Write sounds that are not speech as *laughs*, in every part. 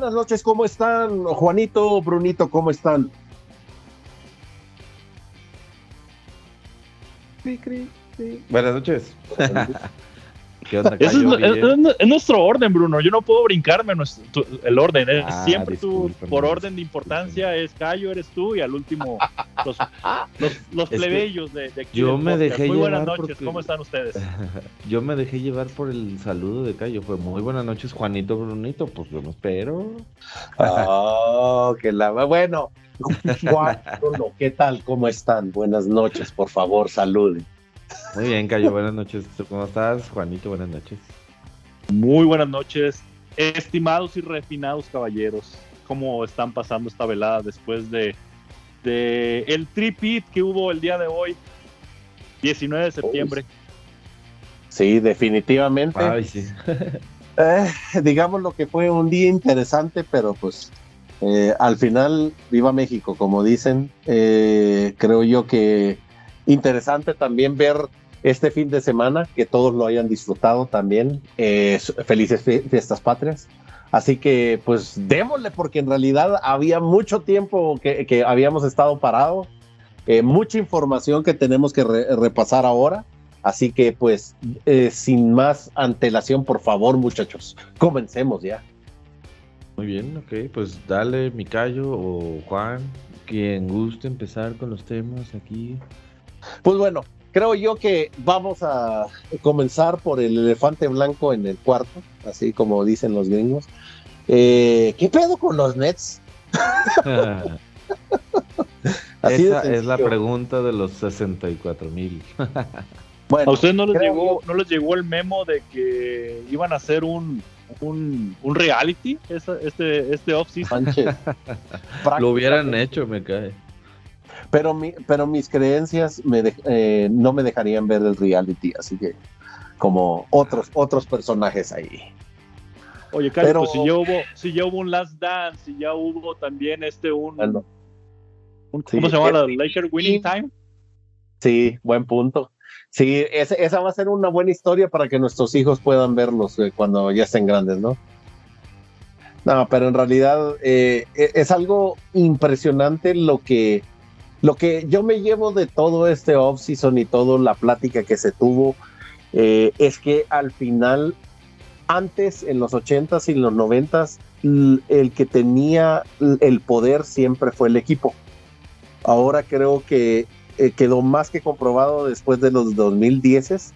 buenas noches, ¿cómo están? Juanito, Brunito, ¿cómo están? Buenas noches. *laughs* es, nuestro orden, Bruno. Yo no puedo brincarme el orden. Ah, siempre tú, por orden de importancia, es Cayo, eres tú, y al último, *laughs* los, plebeyos de, aquí. Yo me dejé Muy buenas noches, ¿cómo están ustedes? *laughs* yo me dejé llevar por el saludo de Cayo. Fue muy buenas noches, Juanito, Brunito. Pues yo espero. Oh, *laughs* que la. Bueno, Juan, ¿qué tal? ¿Cómo están? Buenas noches, por favor, saluden. Muy bien, Cayo, buenas noches. ¿Cómo estás, Juanito? Buenas noches. Muy buenas noches, estimados y refinados caballeros. ¿Cómo están pasando esta velada después de, de el tripit que hubo el día de hoy, 19 de septiembre? Sí, definitivamente. Ay, sí. *laughs* eh, digamos lo que fue un día interesante, pero pues eh, al final, viva México, como dicen. Eh, creo yo que interesante también ver este fin de semana, que todos lo hayan disfrutado también. felices fiestas patrias. Así que pues démosle, porque en realidad había mucho tiempo que, habíamos estado parado, eh, mucha información que tenemos que repasar ahora. Así que pues eh, sin más antelación, por favor muchachos, comencemos ya. Muy bien, ok, pues dale, Micayo o Juan, quien guste empezar con los temas aquí. Pues bueno, creo yo que vamos a comenzar por el elefante blanco en el cuarto, así como dicen los gringos. Eh, ¿Qué pedo con los Nets? *laughs* Esa es la pregunta de los 64 mil. *laughs* bueno, ¿A ustedes no les, llegó, no les llegó el memo de que iban a hacer un, un, reality este, este off-season? *laughs* Lo hubieran hecho, me cae. Pero, mi, pero mis creencias me eh, no me dejarían ver el reality, así que como otros, otros personajes ahí. Oye, Carlos, pero, pues si ya hubo, si ya hubo un Last Dance, si ya hubo también este un, ¿cómo se llama? ¿La Laker Winning Time? Sí, buen punto. Sí, esa va a ser una buena historia para que nuestros hijos puedan verlos eh, cuando ya estén grandes, ¿no? No, pero en realidad eh, e, es algo impresionante lo que lo que yo me llevo de todo este off-season y toda la plática que se tuvo eh, es que al final, antes en los 80s y los 90s, el que tenía el poder siempre fue el equipo. Ahora creo que eh, quedó más que comprobado después de los 2010s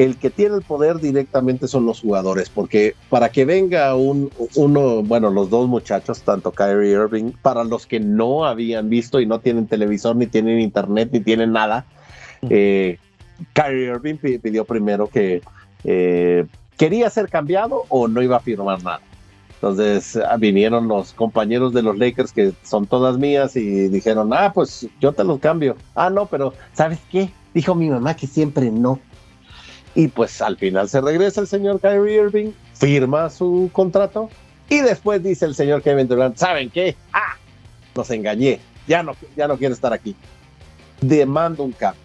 el que tiene el poder directamente son los jugadores, porque para que venga un, uno, bueno, los dos muchachos, tanto Kyrie Irving, para los que no habían visto y no tienen televisor, ni tienen internet, ni tienen nada, eh, Kyrie Irving pidió primero que eh, quería ser cambiado o no iba a firmar nada. Entonces ah, vinieron los compañeros de los Lakers que son todas mías y dijeron, ah, pues yo te los cambio. Ah, no, pero ¿sabes qué? Dijo mi mamá que siempre no. Y pues al final se regresa el señor Kyrie Irving, firma su contrato y después dice el señor Kevin Durant, ¿saben qué? ¡Ah! Nos engañé, ya no, ya no quiero estar aquí. Demando un cambio.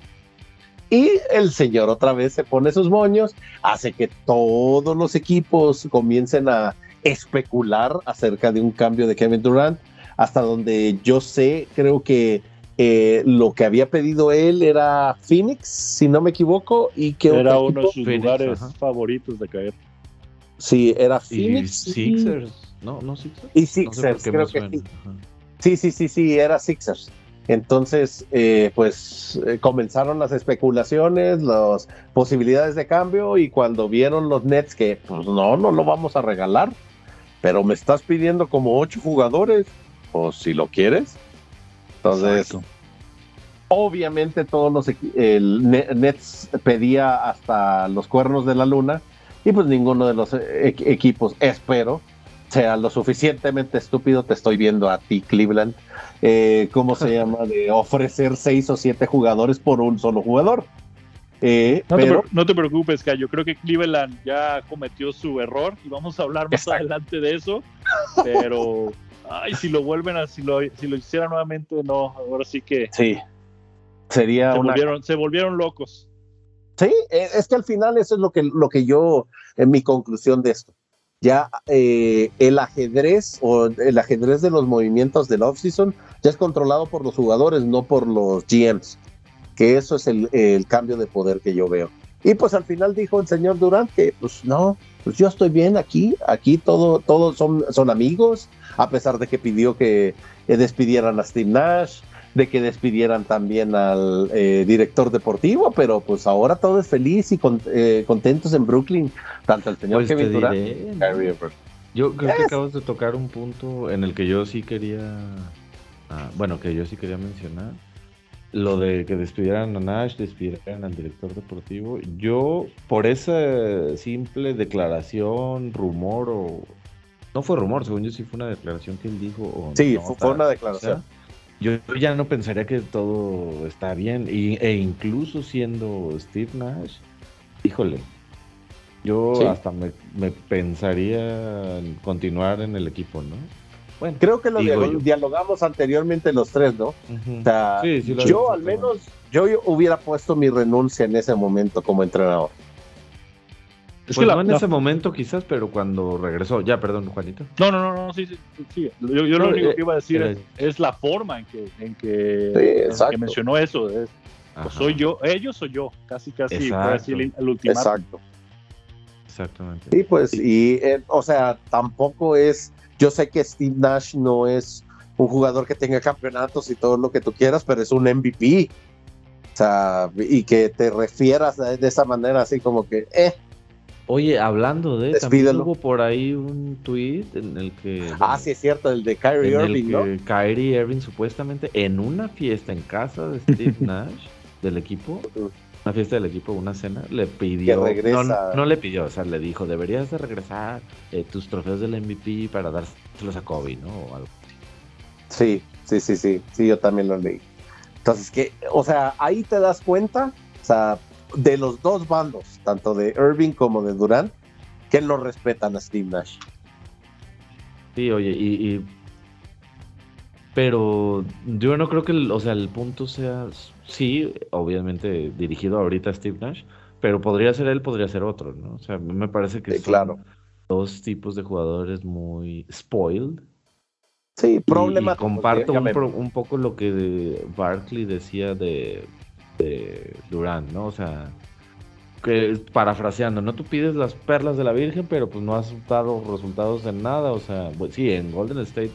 Y el señor otra vez se pone sus moños, hace que todos los equipos comiencen a especular acerca de un cambio de Kevin Durant, hasta donde yo sé, creo que eh, lo que había pedido él era Phoenix, si no me equivoco, y que era uno de sus lugares favoritos de caer. Sí, era Phoenix. Y Sixers, no, no Sixers. Y Sixers, creo que sí. Sí, sí, sí, sí, era Sixers. Entonces, eh, pues eh, comenzaron las especulaciones, las posibilidades de cambio y cuando vieron los Nets que, pues no, no lo vamos a regalar, pero me estás pidiendo como ocho jugadores, o si lo quieres, entonces, obviamente todos los el Nets pedía hasta los cuernos de la luna y pues ninguno de los e-, equipos, espero, sea lo suficientemente estúpido, te estoy viendo a ti, Cleveland, eh, ¿cómo se *laughs* llama? De ofrecer seis o siete jugadores por un solo jugador. Eh, no, te, no, te, preocupes, que yo creo que Cleveland ya cometió su error y vamos a hablar más adelante de eso, pero ay, si lo vuelven a, si lo, si lo hiciera nuevamente, no, ahora sí que. Sí. Sería se, volvieron, se volvieron locos. Sí, e, es que al final eso es lo que, lo que yo, en mi conclusión de esto. ya eh, el ajedrez o el ajedrez de los movimientos del offseason ya es controlado por los jugadores, no por los GMs, que eso es el, el cambio de poder que yo veo. Y pues al final dijo el señor Durant que pues no, pues yo estoy bien aquí, aquí todo, todos son, son amigos, a pesar de que pidió que despidieran a Steve Nash, de que despidieran también al eh, director deportivo, pero pues ahora todo es feliz y con, eh, contentos en Brooklyn, tanto el señor Pues. Yo creo que acabas de tocar un punto en el que yo sí quería, ah, bueno, que yo sí quería mencionar, lo de que despidieran a Nash, despidieran al director deportivo. Yo, por esa simple declaración, rumor o... No fue rumor, según yo sí fue una declaración que él dijo. o Sí, fue, fue una declaración. Yo ya no pensaría que todo está bien. Y, e incluso siendo Steve Nash, híjole, yo Sí. hasta me, me pensaría en continuar en el equipo, ¿no? Bueno, Creo que lo Digo dialo- yo. dialogamos anteriormente los tres, ¿no? O sea, Sí, sí lo yo al menos, yo hubiera puesto mi renuncia en ese momento como entrenador. Es Pues que la- no en la- ese momento quizás, pero cuando regresó. Ya, perdón, Juanito. No, no, no, no, sí, sí, sí. Yo, yo No, lo único eh, que iba a decir eh, es, es la forma en que, en que, Sí, en que mencionó eso. Es, pues, soy yo, ellos o yo, casi, casi, fue así el, el ultimátum. Exacto. Exactamente. Sí, pues, y, eh, o sea, tampoco es, yo sé que Steve Nash no es un jugador que tenga campeonatos y todo lo que tú quieras, pero es un MVP. O sea, y que te refieras de, de esa manera, así como que, eh, Oye, hablando de, Despídelo. también hubo por ahí un tweet en el que... ah, sí es cierto, el de Kyrie en el Irving, ¿no? que Kyrie Irving supuestamente en una fiesta en casa de Steve *laughs* Nash del equipo, una fiesta del equipo, una cena, le pidió, Que regresa. no, no le pidió, o sea, le dijo, deberías de regresar eh, tus trofeos del MVP para dárselos a Kobe, ¿no? O algo. Sí, sí, sí, sí, sí, yo también lo leí. Entonces, que, o sea, ahí te das cuenta, o sea, de los dos bandos, tanto de Irving como de Durant, que no respetan a Steve Nash. Sí, oye, y, y- pero yo no creo que, el, o sea, el punto sea, sí, obviamente dirigido ahorita a Steve Nash, pero podría ser él, podría ser otro, ¿no? O sea, me parece que Sí, son claro. dos tipos de jugadores muy spoiled. Sí, problema. Comparto un, pro- un poco lo que Barkley decía de, de Durant, ¿no? O sea, que parafraseando, ¿no? Tú pides las perlas de la Virgen, pero pues no has dado resultados en nada. O sea, pues, sí, en Golden State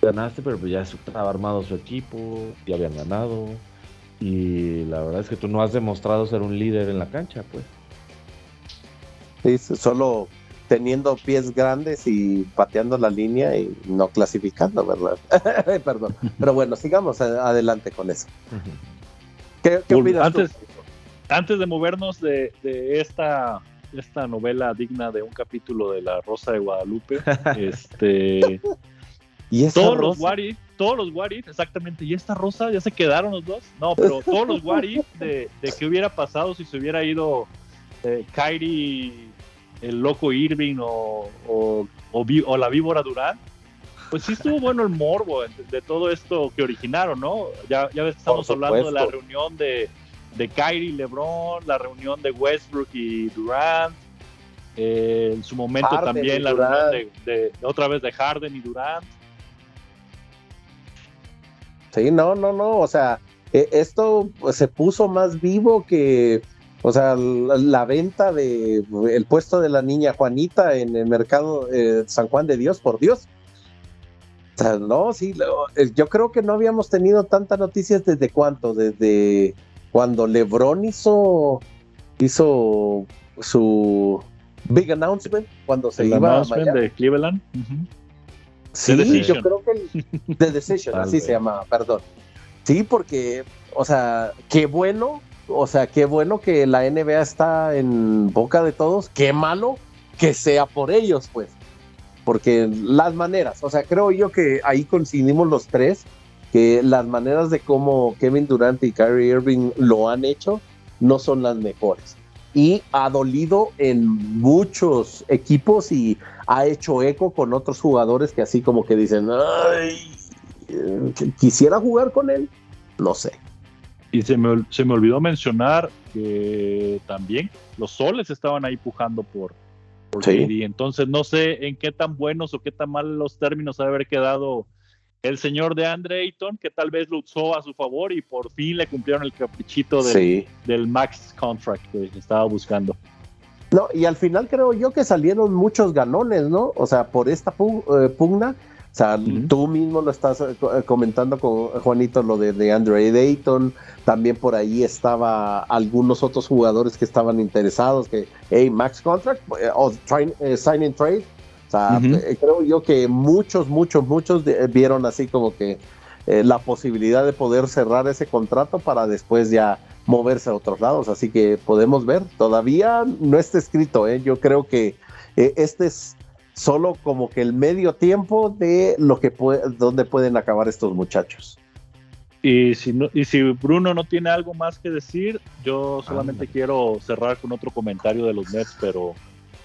ganaste, pero pues ya estaba armado su equipo, ya habían ganado. Y la verdad es que tú no has demostrado ser un líder en la cancha, pues. Sí, solo teniendo pies grandes y pateando la línea y no clasificando, ¿verdad? *laughs* Perdón. Pero bueno, sigamos adelante con eso. ¿Qué, qué Bueno, opinas antes- tú? Antes de movernos de, de esta, esta novela digna de un capítulo de La Rosa de Guadalupe, *laughs* este, ¿Y todos los rosa? if, todos los what if, exactamente, ¿y esta Rosa ya se quedaron los dos? No, pero todos los what if de, de qué hubiera pasado si se hubiera ido eh, Kyrie, el loco Irving o, o, o la víbora Durán. Pues sí estuvo bueno el morbo de, de todo esto que originaron, ¿no? Ya, ya ves que estamos hablando de la reunión de, de Kyrie y LeBron, la reunión de Westbrook y Durant, eh, en su momento Harden también la Durant. reunión de, de- otra vez de Harden y Durant. Sí, no, no, no, o sea, eh, esto se puso más vivo que, o sea, la, la venta de el puesto de la niña Juanita en el mercado eh, San Juan de Dios, por Dios. Sea, no, sí, lo- eh, yo creo que no habíamos tenido tantas noticias desde cuánto, desde cuando LeBron hizo, hizo su big announcement, cuando se el iba a Miami. de Cleveland. Sí, yo creo que el *laughs* The Decision, así vez. se llama, perdón. Sí, porque, o sea, qué bueno, o sea, qué bueno que la NBA está en boca de todos, qué malo que sea por ellos, pues. Porque las maneras, o sea, creo yo que ahí coincidimos los tres, que las maneras de cómo Kevin Durant y Kyrie Irving lo han hecho no son las mejores. Y ha dolido en muchos equipos y ha hecho eco con otros jugadores que así como que dicen, ay, eh, quisiera jugar con él. No sé. Y se me, se me olvidó mencionar que también los soles estaban ahí pujando por, por Sí. KD. Entonces no sé en qué tan buenos o qué tan mal los términos ha de haber quedado el señor de Andre Ayton, que tal vez lo usó a su favor y por fin le cumplieron el caprichito del, Sí. del max contract que estaba buscando. No, y al final creo yo que salieron muchos ganones, ¿no? O sea, por esta eh, pugna. O sea, Ujú. tú mismo lo estás eh, eh, comentando con Juanito, lo de, de Andre Dayton. También por ahí estaba algunos otros jugadores que estaban interesados, que, hey, max contract eh, o try- eh, sign and trade. O sea, Ujú. eh, creo yo que muchos, muchos, muchos de- vieron así como que eh, la posibilidad de poder cerrar ese contrato para después ya moverse a otros lados. Así que podemos ver, todavía no está escrito. ¿eh? Yo creo que eh, este es solo como que el medio tiempo de lo que puede, donde pueden acabar estos muchachos. Y si, no, y si Bruno no tiene algo más que decir, yo solamente Anda. quiero cerrar con otro comentario de los Nets, pero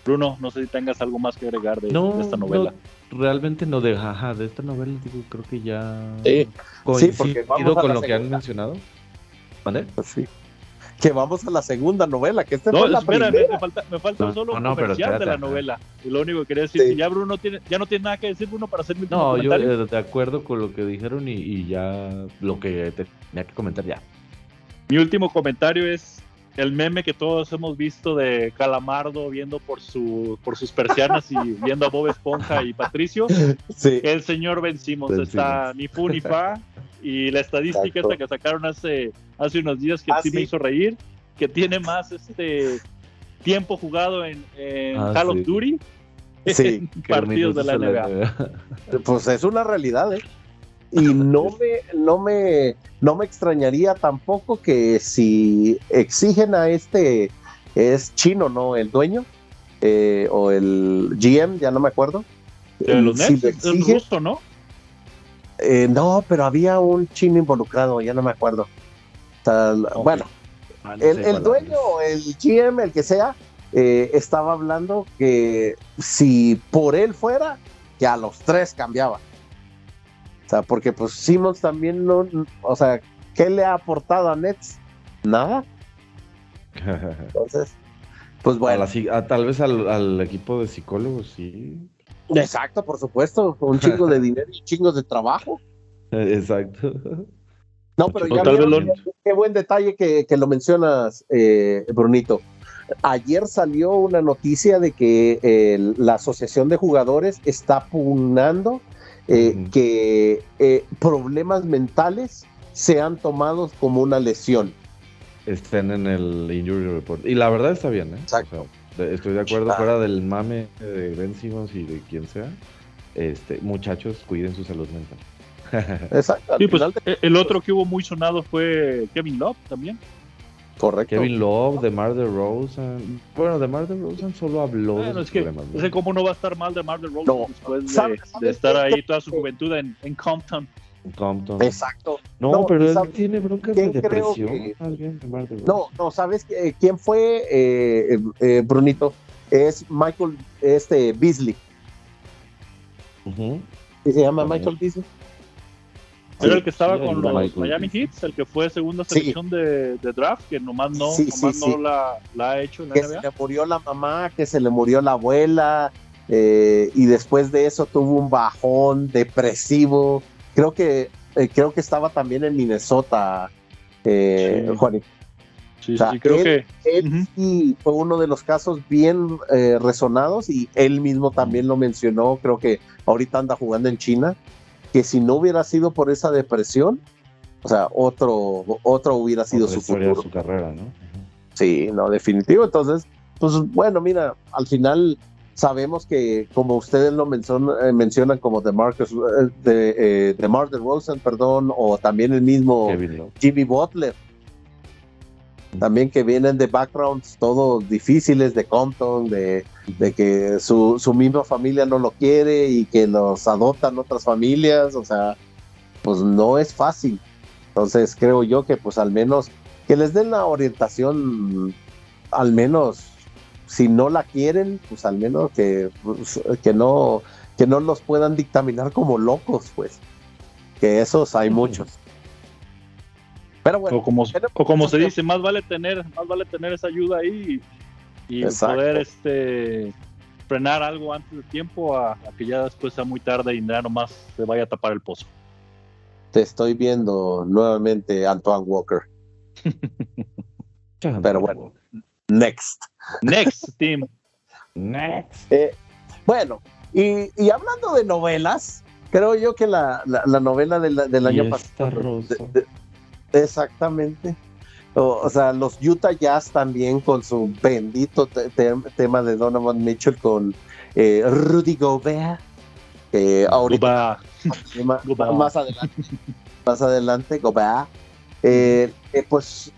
Bruno, no sé si tengas algo más que agregar de, No, de esta novela. no, realmente no de, ajá, de esta novela, digo, creo que ya Sí. coincido Sí, porque vamos a con lo que han mencionado. ¿Vale? Pues sí. Que vamos a la segunda novela, que esta No, fue la espera, me, primera. me falta, me falta No, solo no, un no, pero comercial de la novela. Y lo único que quería decir es Sí. que ya Bruno tiene, ya no tiene nada que decir Bruno para hacer mi No, yo eh, de acuerdo con lo que dijeron y, y ya lo que tenía que comentar ya. Mi último comentario es el meme que todos hemos visto de Calamardo viendo por su por sus persianas y viendo a Bob Esponja y Patricio. *laughs* Sí. El señor Ben Simmons Ben está ni fu ni fa. Y la estadística esta que sacaron hace, hace unos días que Ah, sí, me hizo reír, que tiene más este tiempo jugado en, en Ah, Call sí. of Duty Sí, *laughs* en partidos de la NBA. NBA. Pues es una realidad, ¿eh? Y no me, no me, no me extrañaría tampoco que si exigen a este, es chino, ¿no? El dueño, eh, o el GM, ya no me acuerdo. De los Si Nets, lo es exige- ruso, ¿no? Eh, no, pero había un chino involucrado, ya no me acuerdo. Bueno, Ah, no el, dueño, el GM, el que sea, eh, estaba hablando que si por él fuera, que a los tres cambiaba. O sea, porque pues Simmons también no, o sea, ¿qué le ha aportado a Nets? Nada. *laughs* Entonces, pues A bueno, la psi- a- tal vez al, al equipo de psicólogos, sí. Exacto, por supuesto, un chingo de *laughs* dinero y chingos de trabajo. Exacto. No, pero ya vieron qué, buen detalle que, que lo mencionas, eh, Brunito. Ayer salió una noticia de que eh, la Asociación de Jugadores está pugnando eh, que eh, problemas mentales sean tomados como una lesión. Estén en el injury report. Y la verdad está bien, ¿eh? Exacto. O sea, de- estoy de acuerdo, Ah. fuera del mame de Ben Simmons y de quien sea. Este, muchachos, cuiden su salud mental. *laughs* Exacto. Sí, pues de- eh, el otro que hubo muy sonado fue Kevin Love también. correcto. Kevin Love, DeMar DeRozan. Bueno, DeMar DeRozan solo habló Bueno, de es que, problemas. ¿no? es que cómo no va a estar mal de Mar de No. después de, ¿Sabe- de estar ahí toda su juventud en, en Compton. Compton. Exacto. No, No, pero él ¿sabe tiene broncas de quién creo depresión. que-. No, no, ¿sabes qué- quién fue, eh, eh, eh, Brunito? Es Michael este, Beasley. ¿Sí ¿Se llama También. Michael Beasley? Era Sí, el que estaba sí, con los Michael Miami Beasley. Heat, el que fue segunda Sí. selección de, de draft, que nomás no, Sí, nomás sí, no sí. La, la ha hecho en la que se le murió la mamá, que se le murió la abuela, eh, y después de eso tuvo un bajón depresivo. Creo que eh, creo que estaba también en Minnesota, eh, Sí. Juanito. Sí, o sea, sí, creo él- que Él sí fue uno de los casos bien eh, resonados y él mismo también lo mencionó. Creo que ahorita anda jugando en China. Que si no hubiera sido por esa depresión, o sea, otro, otro hubiera sido Otra su futuro. su carrera, ¿no? Sí, no, definitivo. Entonces, pues bueno, mira, al final sabemos que como ustedes lo mencionan, eh, mencionan como de Marcus, eh, de, eh, de Mark Rosen, perdón, o también el mismo. Jimmy Butler, también que vienen de backgrounds todos difíciles de Compton, de, de que su, su misma familia no lo quiere y que los adoptan otras familias, o sea, pues no es fácil. Entonces creo yo que pues al menos que les den la orientación, al menos si no la quieren, pues al menos que, pues, que no que no los puedan dictaminar como locos, pues. Que esos hay muchos. Pero bueno, o como, o como se dice, más vale tener, más vale tener esa ayuda ahí y, poder este frenar algo antes de tiempo a, a que ya después sea muy tarde y ya nomás se vaya a tapar el pozo. Te estoy viendo nuevamente, Antoine Walker. *laughs* Pero bueno, next. Next, *laughs* team. Next. Eh, bueno, y, y hablando de novelas, creo yo que la, la, la novela del, del año pasado. de- de- exactamente. O, o sea, los Utah Jazz también con su bendito te- te- tema de Donovan Mitchell con eh, Rudy Gobert. que ahorita Gobert. *laughs* más adelante, más adelante, Gobert, eh, eh, pues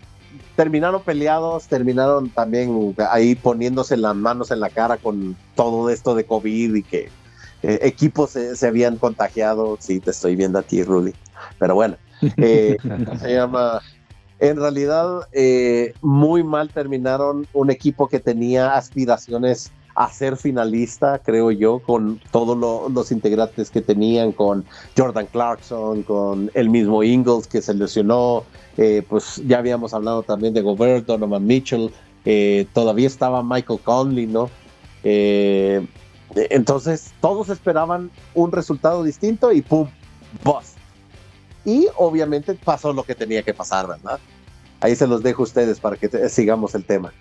terminaron peleados, terminaron también ahí poniéndose las manos en la cara con todo esto de COVID y que eh, equipos se, se habían contagiado. Sí, te estoy viendo a ti, Rudy. Pero bueno, *laughs* eh, se llama. En realidad, eh, muy mal terminaron un equipo que tenía aspiraciones a ser finalista, creo yo, con todos lo- los integrantes que tenían, con Jordan Clarkson, con el mismo Ingles que se lesionó, eh, pues ya habíamos hablado también de Gobert, Donovan Mitchell, eh, todavía estaba Michael Conley, ¿no? Eh, entonces todos esperaban un resultado distinto y ¡pum! ¡Bust! Y obviamente pasó lo que tenía que pasar, ¿verdad? Ahí se los dejo a ustedes para que sigamos el tema.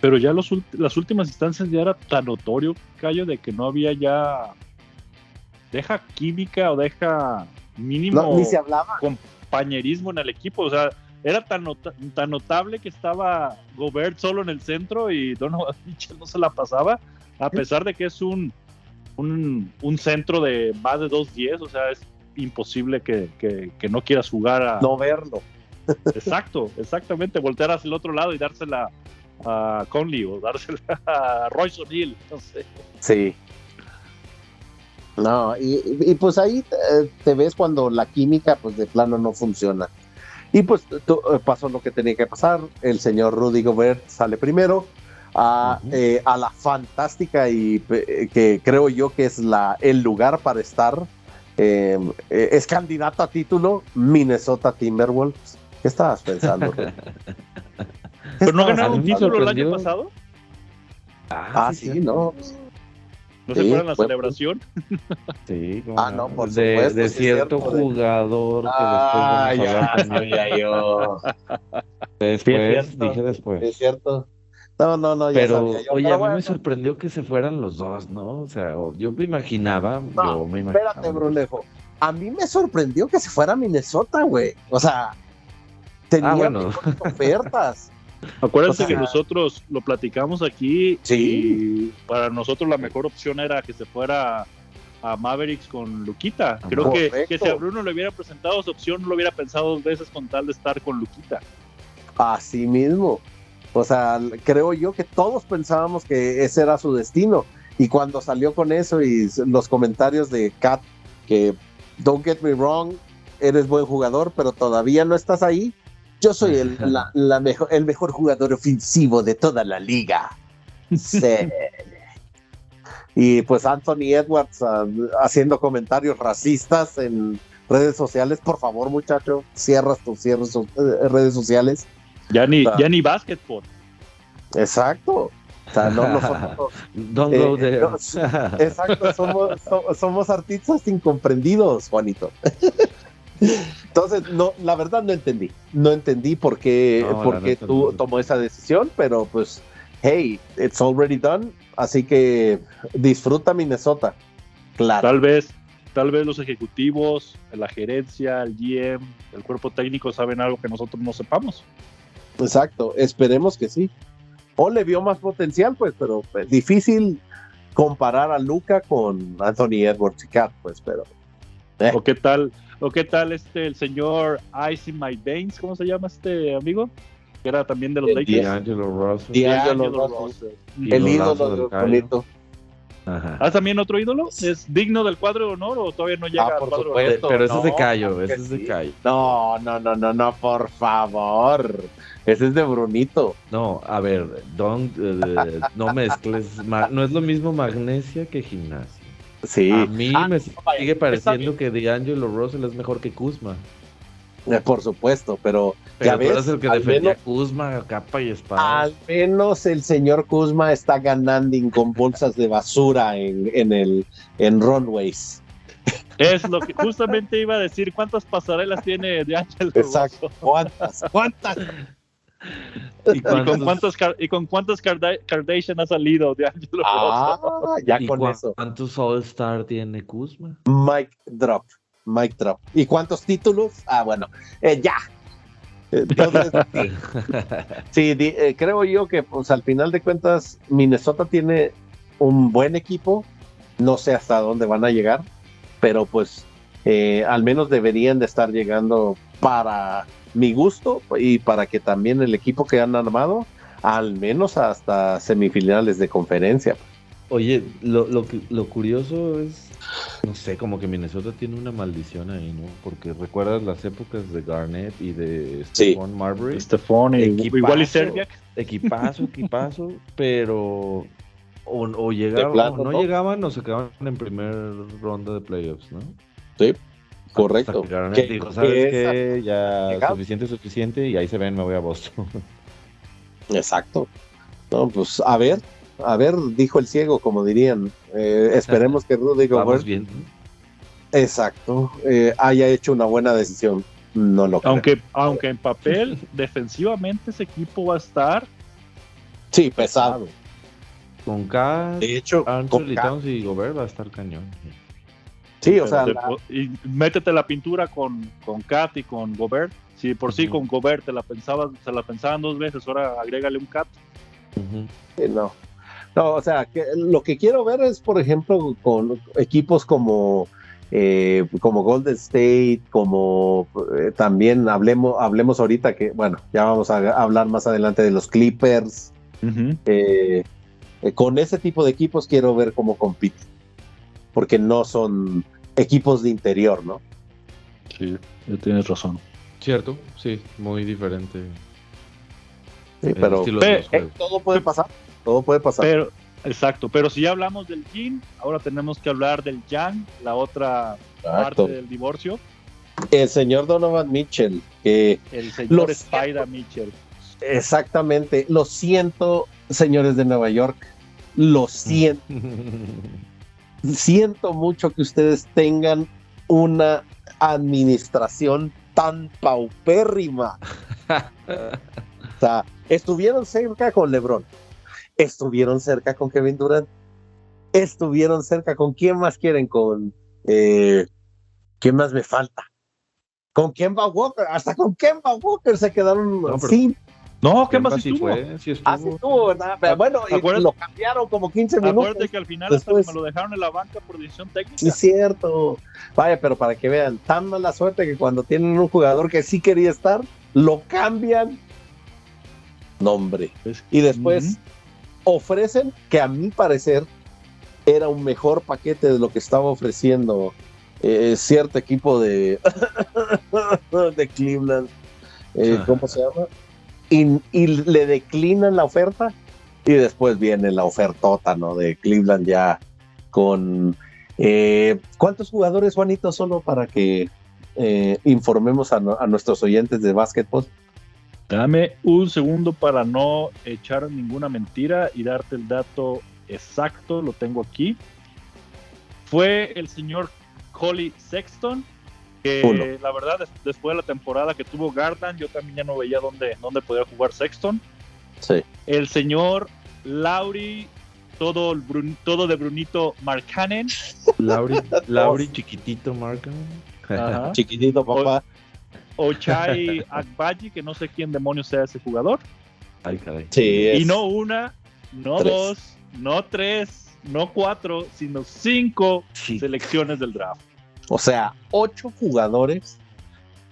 Pero ya los, las últimas instancias ya era tan notorio, Cayo, de que no había ya. Deja química o deja mínimo No, ni se hablaba. compañerismo en el equipo. O sea, era tan, tan notable que estaba Gobert solo en el centro y Donovan *laughs* Mitchell no se la pasaba, a pesar de que es un, un, un centro de más de 2-10. O sea, es imposible que, que- que no quieras jugar a. No verlo. Exacto, exactamente. Voltear hacia el otro lado y dársela a Conley o dársela *laughs* a Royce O'Neal. No sé. Sí. No, y, y pues ahí eh, te ves cuando la química pues de plano no funciona. Y pues eh, pasó lo que tenía que pasar. El señor Rudy Gobert sale primero a, eh, a la fantástica y que creo yo que es la, el lugar para estar. eh, eh, es candidato a título Minnesota Timberwolves. ¿Qué estabas pensando? *laughs* Pero no ganaron un título el año pasado. Ah, sí, cierto. no. ¿No Sí, se acuerdan la celebración? Sí, cómo Ah, no, por de, supuesto, de sí cierto cierto, de- jugador que Ah, *laughs* después ya sabía yo. Después, dije después. Es cierto. No, no, no, ya Pero, sabía yo. oye, Pero a mí bueno, me sorprendió que se fueran los dos, ¿no? O sea, yo me imaginaba, No, yo me imaginaba. Espérate, Brunejo. A mí me sorprendió que se fuera a Minnesota, güey. O sea, tenía Ah, bueno. ofertas. Acuérdense O sea- que nosotros lo platicamos aquí Sí. y para nosotros la mejor opción era que se fuera a Mavericks con Luquita. Creo Correcto. que, que si a Bruno le hubiera presentado esa opción, no lo hubiera pensado dos veces con tal de estar con Luquita. Así mismo. O sea, creo yo que todos pensábamos que ese era su destino. Y cuando salió con eso y los comentarios de Kat, que don't get me wrong, eres buen jugador, pero todavía no estás ahí. Yo soy el, *laughs* la- la mejor, el mejor jugador ofensivo de toda la liga. Sí. y pues Anthony Edwards ah, haciendo comentarios racistas en redes sociales. Por favor, muchacho, cierras tus cierras eh, redes sociales. Ya ni, Ah. ya ni básquetbol. Exacto. O sea, no nosotros. *laughs* Don't Eh, go there. no, sí, exacto, somos, so- somos artistas incomprendidos, Juanito. *laughs* Entonces, no, la verdad no entendí. No entendí por qué, No, por qué tú tomó esa decisión, pero pues, hey, it's already done. Así que disfruta Minnesota. Claro. Tal vez, tal vez los ejecutivos, la gerencia, el GM, el cuerpo técnico saben algo que nosotros no sepamos. Exacto. Esperemos que sí. O le vio más potencial, pues, pero pues, difícil comparar a Luca con Anthony Edwards y Cat, pues, pero. Eh. ¿O qué tal, o qué tal este el señor Ice in My Veins, ¿cómo se llama este amigo? Que era también de los El Lakers. D'Angelo Russell. D'Angelo Russell. Russell. El ídolo del. Ajá. ¿Ah, también otro ídolo? ¿Es digno del cuadro de honor o todavía no llega Ah, al por cuadro de supuesto. Pero ese es de no, Cayo, ese es de sí. Cayo. No, no, no, no, no, por favor. Ese es de Brunito. No, a ver, don't, eh, no mezcles, no es lo mismo magnesia que gimnasia. Sí. A mí Ah, me vaya, sigue pareciendo que D'Angelo Russell es mejor que Kuzma. Eh, por supuesto, pero, Pero ya tú eres ves, el que al defendía menos- a Kuzma, capa y espada. al menos el señor Kuzma está ganando con bolsas de basura en, en el en runways. Es lo que justamente iba a decir. ¿Cuántas pasarelas tiene de Ángel Exacto. ¿Cuántas? ¿Cuántas? *laughs* ¿Y ¿Y con cuántos- y con cuántos Karda- Kardashian ha salido *laughs* de Angelo Ah, ya y con eso. ¿Cuántos All-Star tiene Kuzma? Mike Drop. Mike Drop. ¿Y cuántos títulos? Ah, bueno, eh, ya. Entonces, *laughs* sí, Sí, di- eh, creo yo que pues al final de cuentas Minnesota tiene un buen equipo. No sé hasta dónde van a llegar, pero pues eh, al menos deberían de estar llegando para mi gusto y para que también el equipo que han armado, al menos hasta semifinales de conferencia. Oye, lo, lo, que- lo curioso es, no sé, como que Minnesota tiene una maldición ahí, ¿no? Porque recuerdas las épocas de Garnett y de Sí. Stephon Marbury. Estefón y Equipazo. igual y Serbiak. Equipazo, *laughs* equipazo, pero o, o llegaban, plano, o no, ¿no? llegaban o se quedaban en primer ronda de playoffs, ¿no? Sí, correcto. que dijo, ¿sabes que qué? Ya suficiente, suficiente, y ahí se ven, me voy a Boston. Exacto. No, pues a ver, a ver, dijo el ciego, como dirían. Eh, esperemos que Rudy Vamos Gobert, bien. exacto, eh, haya hecho una buena decisión. No lo creo. Aunque, aunque en papel, *laughs* defensivamente ese equipo va a estar. Sí, pesado. Con K, De hecho, Anthony con K- Towns y Gobert va a estar cañón. Sí, o sea, la- y métete la pintura con, con Kat y con Gobert. Si por sí Ujú. con Gobert te la pensabas, se la pensaban dos veces, ahora agrégale un eh, no. No, o sea, que lo que quiero ver es, por ejemplo, con equipos como, eh, como Golden State, como eh, también hablemos, hablemos ahorita que, bueno, ya vamos a hablar más adelante de los Clippers. Eh, con ese tipo de equipos quiero ver cómo compiten, porque no son equipos de interior, ¿no? Sí, tienes razón. Cierto, sí, muy diferente. Sí, pero eh, todo puede pasar, todo puede pasar. Pero, exacto, pero si ya hablamos del yin, ahora tenemos que hablar del yang, la otra Exacto. parte del divorcio, El señor Donovan Mitchell, que el señor Spider Mitchell. exactamente, lo siento, señores de Nueva York, lo siento, *laughs* siento mucho que ustedes tengan una administración tan paupérrima. *laughs* O sea, estuvieron cerca con LeBron, estuvieron cerca con Kevin Durant, estuvieron cerca con quién más quieren, con eh, quién más me falta. Con Kemba Walker, hasta con Kemba Walker se quedaron No, pero- sin No, ¿qué más sí estuvo? fue, sí estuvo. Así estuvo, ¿verdad? Pero bueno, y Acuérdate- lo cambiaron como 15 minutos. Acuérdate que al final hasta me lo dejaron en la banca por decisión técnica. Sí, es cierto. Vaya, pero para que vean, tan mala suerte que cuando tienen un jugador que sí quería estar, lo cambian. Nombre. Y después ofrecen, que a mi parecer era un mejor paquete de lo que estaba ofreciendo eh, cierto equipo de, *laughs* de Cleveland. Eh, ¿Cómo se llama? Y, le declinan la oferta y después viene la ofertota, ¿no? De Cleveland ya con... eh, ¿Cuántos jugadores, Juanito, solo para que eh, informemos a, a nuestros oyentes de básquetbol? Dame un segundo para no echar ninguna mentira y darte el dato exacto, lo tengo aquí. Fue el señor Collie Sexton, que Uno. la verdad des- después de la temporada que tuvo Garland, yo también ya no veía dónde, dónde podía jugar Sexton. Sí. El señor Lauri, todo, el Brun- todo de Brunito Markkanen. Lauri, *laughs* Lauri chiquitito. Ajá. *laughs* Chiquitito, papá. Ochai Agbaji, que no sé quién demonios sea ese jugador. Ay, caray. Sí, es- Y no una, no Tres. dos, no tres, no cuatro, sino cinco Sí. selecciones del draft. O sea, ocho jugadores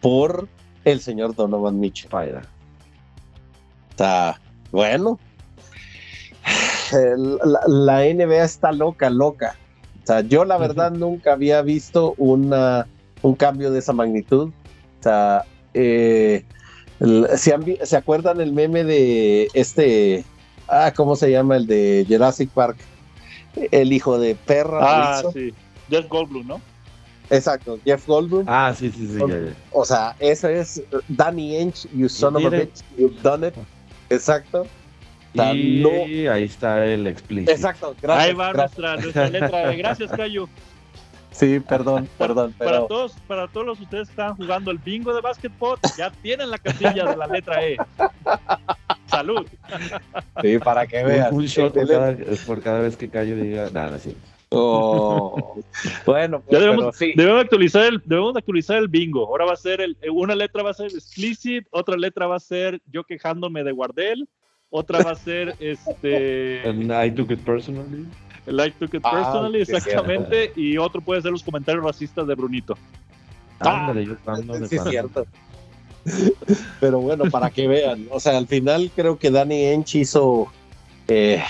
por el señor Donovan Mitchell. Sea, bueno. La, la NBA está loca, loca. O sea, yo la verdad nunca había visto una, un cambio de esa magnitud. O sea, eh, ¿se, han ¿se acuerdan el meme de este, ah, ¿cómo se llama? El de Jurassic Park. El hijo de perra. Ah, sí. Jeff Goldblum, ¿no? Exacto, Jeff Goldblum. Ah, sí, sí, sí. ya, ya. O sea, eso es Danny Inch, you son of a bitch, you've done it. Exacto. sea, Y no- ahí está el explícito. Exacto, gracias. Ahí va gracias. nuestra, nuestra letra E. *laughs* Gracias, Cayo. Sí, perdón, perdón, Para pero todos, para todos los ustedes que estaban jugando el bingo de básquetbol, ya tienen la casilla de la letra E. Salud. sí, para que vean. Un, un shot por Excelente. cada, por cada vez que Cayo diga. Nada, sí. Oh. Bueno, Ya pues, debemos, pero sí. debemos actualizar el, debemos de actualizar el bingo. Ahora va a ser el, una letra va a ser explicit, otra letra va a ser yo quejándome de Guardel, otra va a ser *laughs* este And I took it personally. el I took it Ah, personally, exactamente, y otro puede ser los comentarios racistas de Brunito. Ah, Ándale, yo me Sí, es cierto. *laughs* Pero bueno, para que vean, o sea, al final creo que Danny Ench hizo, eh,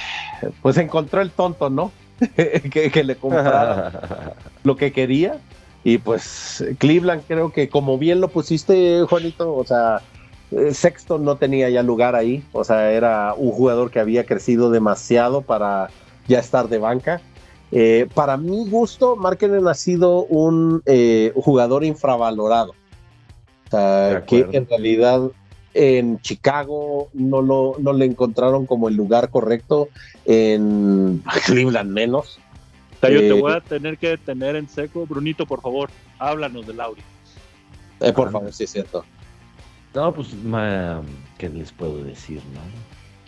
pues encontró el tonto, ¿no? *laughs* que, que le comprara *laughs* lo que quería. Y pues Cleveland creo que como bien lo pusiste, Juanito, o sea, eh, Sexton no tenía ya lugar ahí, o sea, era un jugador que había crecido demasiado para ya estar de banca. Eh, para mi gusto, Markkinen ha sido un eh, jugador infravalorado. O sea, que en realidad en Chicago no, lo, no le encontraron como el lugar correcto, en Cleveland menos. Yo te Eh, voy a tener que detener en seco. Brunito, por favor, háblanos de Lauri. Eh, por Ah. favor, sí es cierto. No, pues, ma, ¿qué les puedo decir, no?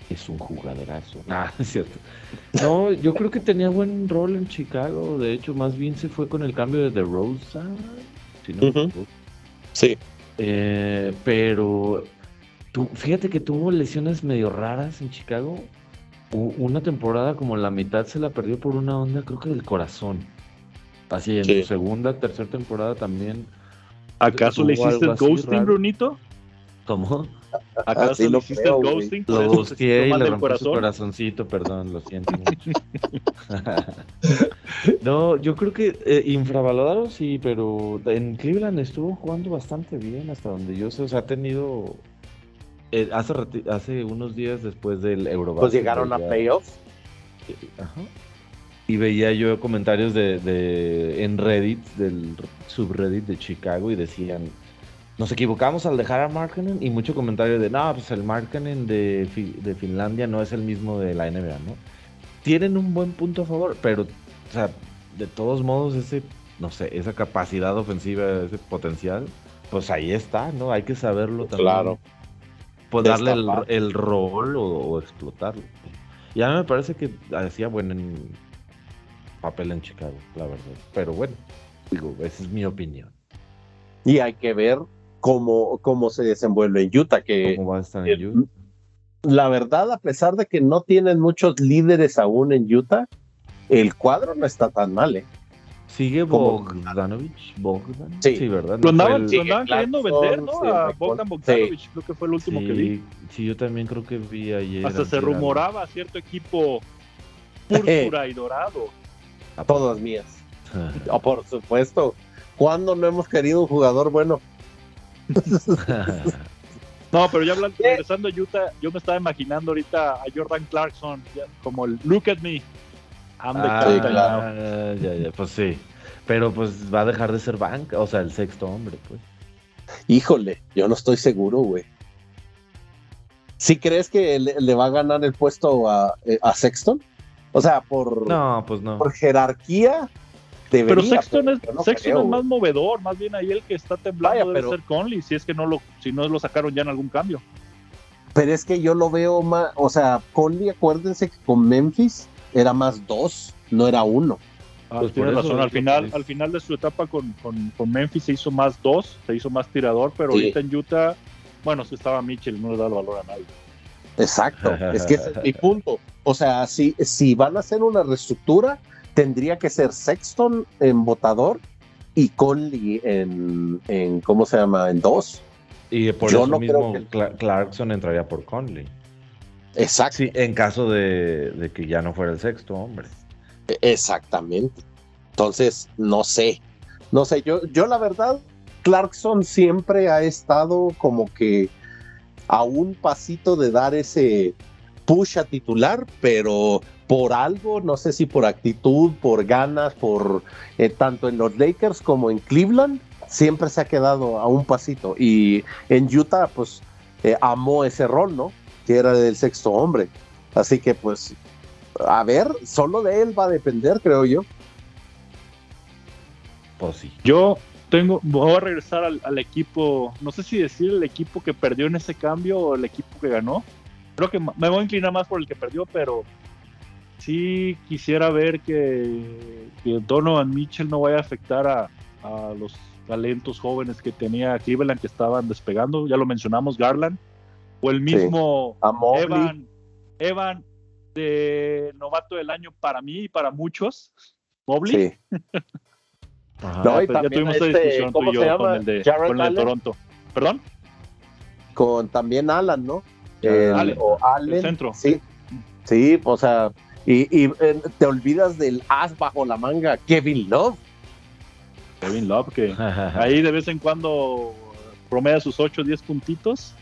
Es un jugadorazo. *laughs* Ah, es cierto. No, yo creo que tenía buen rol en Chicago. De hecho, más bien se fue con el cambio de DeRozan. Si no me Ujú. equivoco. Sí. Eh, pero tú, fíjate que tuvo lesiones medio raras en Chicago. U- Una temporada como la mitad se la perdió por una onda, creo que del corazón. Así en Sí. su segunda, tercera temporada también. ¿Acaso le hiciste el ghosting, raro. Brunito? ¿Cómo? ¿Acaso le hiciste creo, el ghosting? Lo sintió y le rompí su corazón. corazoncito, perdón, lo siento mucho. *laughs* no, yo creo que eh, infravalorado sí, pero en Cleveland estuvo jugando bastante bien hasta donde yo sé, o sea, ha tenido eh, hace unos días después del Eurobasket. Pues llegaron a playoffs. Ajá. Y veía yo comentarios de, de en Reddit, del subreddit de Chicago, y decían, nos equivocamos al dejar a Markkanen, y mucho comentario de, no, pues el Markkanen de, Fi- de Finlandia no es el mismo de la NBA, ¿no? Tienen un buen punto a favor, pero, o sea, de todos modos, ese, no sé, esa capacidad ofensiva, ese potencial, pues ahí está, ¿no? Hay que saberlo también. Claro. Pues darle el, el rol o, o explotarlo. Y a mí me parece que hacía buen en- papel en Chicago, la verdad. Pero bueno, digo, esa es mi opinión. Y hay que ver cómo, cómo se desenvuelve en Utah, que ¿Cómo va a estar eh, en Utah? la verdad, a pesar de que no tienen muchos líderes aún en Utah, el cuadro no está tan mal, ¿eh? ¿Sigue Bogdanovich? ¿Bogdan? Sí. ¿verdad? Lo andaban, el- Sí, lo andaban queriendo vender, ¿no? sí, A. Bogdan Sí. Bogdanovich, creo que fue el último que vi. Sí, sí, yo también creo que vi ayer. Hasta se algo. rumoraba a cierto equipo púrpura y dorado. *laughs* Todas mías. Oh, por supuesto. ¿Cuándo no hemos querido un jugador bueno? *laughs* No, pero ya hablando, regresando a Utah, yo me estaba imaginando ahorita a Jordan Clarkson ya, como el look at me. Ah, claro. now". ya, ya, pues sí. Pero pues va a dejar de ser banca, o sea, el sexto hombre, pues. Híjole, yo no estoy seguro, güey. ¿Sí crees que le, le va a ganar el puesto a, eh, a Sexton? O sea, por, No, pues no. por jerarquía, debería. Pero Sexton, es, no Sexton creo, es más movedor, más bien ahí el que está temblando Vaya, debe pero- ser Conley, si es que no lo, si no lo sacaron ya en algún cambio. Pero es que yo lo veo más, o sea, Conley, acuérdense que con Memphis era más dos, no era uno. Ah, Pues tienes razón, al final, al final de su etapa con, con, con Memphis se hizo más dos, se hizo más tirador, pero Sí. ahorita en Utah, bueno, si estaba Mitchell, no le da el valor a nadie. Exacto, es que ese es mi punto. O sea, si, si van a hacer una reestructura, tendría que ser Sexton en votador y Conley en, en ¿cómo se llama? En dos. Y por Yo eso no creo mismo que- Clarkson entraría por Conley. Exacto. Sí, en caso de, de que ya no fuera el sexto hombre. Exactamente. Entonces, no sé. No sé, yo, yo la verdad, Clarkson siempre ha estado como que a un pasito de dar ese push a titular, pero por algo, no sé si por actitud, por ganas, por eh, tanto en los Lakers como en Cleveland, siempre se ha quedado a un pasito. Y en Utah, pues eh, amó ese rol, ¿no? Que era del sexto hombre. Así que, pues, a ver, solo de él va a depender, creo yo. Pues sí. Yo tengo, voy a regresar al, al, equipo, no sé si decir el equipo que perdió en ese cambio o el equipo que ganó. Creo que me voy a inclinar más por el que perdió, pero sí quisiera ver que, que Donovan Mitchell no vaya a afectar a, a, los talentos jóvenes que tenía Cleveland que estaban despegando. Ya lo mencionamos, Garland. O el mismo sí. Evan, Evan de novato del año para mí y para muchos. Mobley. Sí. *laughs* Ajá, no, y pues ya tuvimos este, discusión tú y yo con el de, con el de Toronto. ¿Perdón? Con también Alan, ¿no? El, Allen, o Allen. El centro. Sí, sí, o sea, y, y eh, te olvidas del as bajo la manga, Kevin Love. Kevin Love, que *laughs* ahí de vez en cuando promedia sus 8 o 10 puntitos.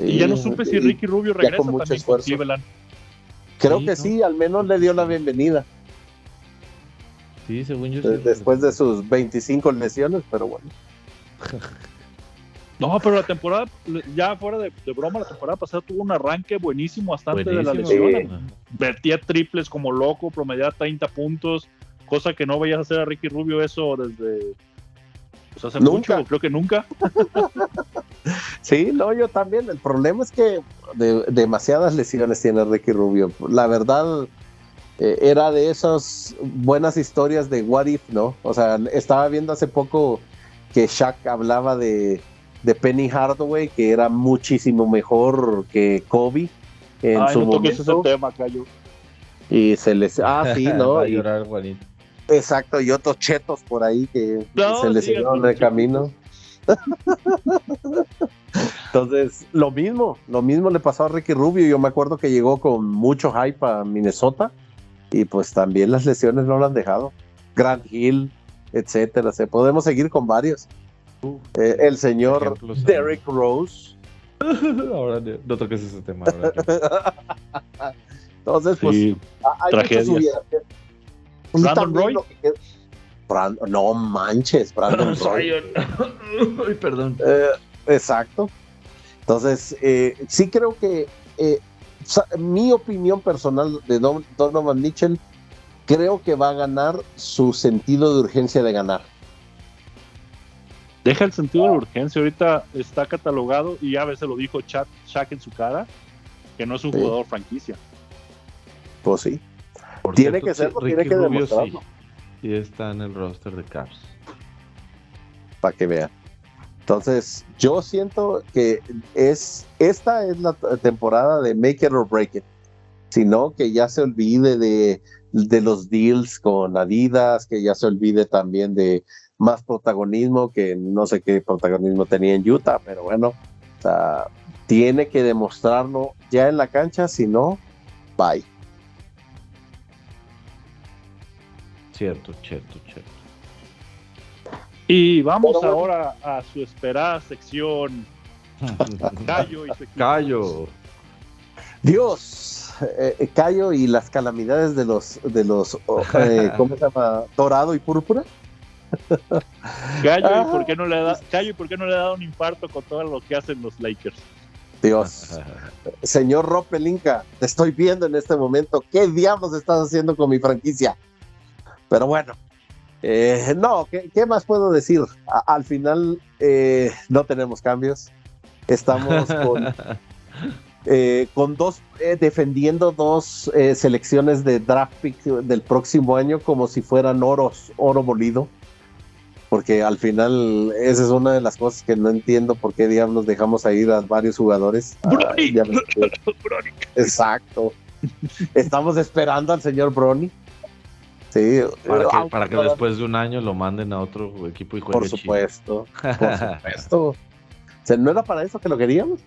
Y, y, ya no supe si Ricky Rubio regresa con mucho también esfuerzo. con Cleveland. Creo Sí, que ¿no? sí, al menos le dio la bienvenida Sí, según yo. sí. después de sus 25 lesiones, pero bueno. No, pero la temporada, ya fuera de, de, broma, la temporada pasada tuvo un arranque buenísimo hasta antes de la Buenísimo. lesión. Vertía triples como loco, promediaba 30 puntos, cosa que no veías hacer a Ricky Rubio eso desde pues hace Nunca. mucho, creo que nunca. *laughs* Sí, no, yo también. El problema es que de- demasiadas lesiones tiene Ricky Rubio. La verdad, eh, era de esas buenas historias de What If, ¿no? O sea, estaba viendo hace poco que Shaq hablaba de, de Penny Hardaway, que era muchísimo mejor que Kobe en Ay, su no ese momento. tema, Cayo. Y se les. Ah, sí, *laughs* ¿no? Va a llorar Juanito. Exacto, y otros chetos por ahí que No, se les con de camino. Entonces, lo mismo, lo mismo le pasó a Ricky Rubio. Yo me acuerdo que llegó con mucho hype a Minnesota y pues también las lesiones no lo han dejado. Grant Hill, etcétera. O sea, podemos seguir con varios. Eh, el señor ejemplos, Derrick Rose. *laughs* Ahora no toques ese tema. ahora. *laughs* Entonces, pues Sí, hay tragedias. muchas Brandon Roy. que Brand- no manches, Brandon *laughs* Roy. *laughs* Ay, perdón. Eh, exacto. Entonces, eh, sí creo que eh, mi opinión personal de Don- Donovan Mitchell, creo que va a ganar su sentido de urgencia de ganar. deja el sentido de la urgencia. Ahorita está catalogado y ya a veces lo dijo Shaq, Shaq en su cara, que no es un Sí. jugador franquicia. Pues sí, Por tiene cierto, que serlo, tiene Ricky que Rubio demostrarlo. Sí, sí está en el roster de Cavs. para que vean. Entonces, yo siento que es esta es la temporada de make it or break it. Sino que ya se olvide de, de los deals con Adidas, que ya se olvide también de más protagonismo, que no sé qué protagonismo tenía en Utah, pero bueno, o sea, tiene que demostrarlo ya en la cancha, si no, bye. Cierto, cierto, cierto. Y vamos bueno. ahora a su esperada sección *laughs* Gallo y. Callo. Dios, eh, eh, Cayo y las calamidades de los, de los, oh, eh, *laughs* ¿cómo se llama? Dorado y púrpura. Gallo, Ah. ¿y por qué no le da, Gallo, ¿y por qué no le ha dado un infarto con todo lo que hacen los Lakers? Dios, *laughs* señor Rob Pelinka, te estoy viendo en este momento. ¿Qué diablos estás haciendo con mi franquicia? Pero bueno, eh, no, ¿qué, qué más puedo decir? A- al final eh, no tenemos cambios. Estamos *laughs* con, eh, con dos, eh, defendiendo dos eh, selecciones de draft pick del próximo año como si fueran oros, oro molido. Porque al final esa es una de las cosas que no entiendo por qué diablos dejamos a ir a varios jugadores. Ah, ves que- *laughs* Exacto. Estamos esperando al señor Brony. Sí, Para que, para después de un año lo manden a otro equipo y juegue Por chido. supuesto, *laughs* por supuesto. O sea, no era para eso que lo queríamos.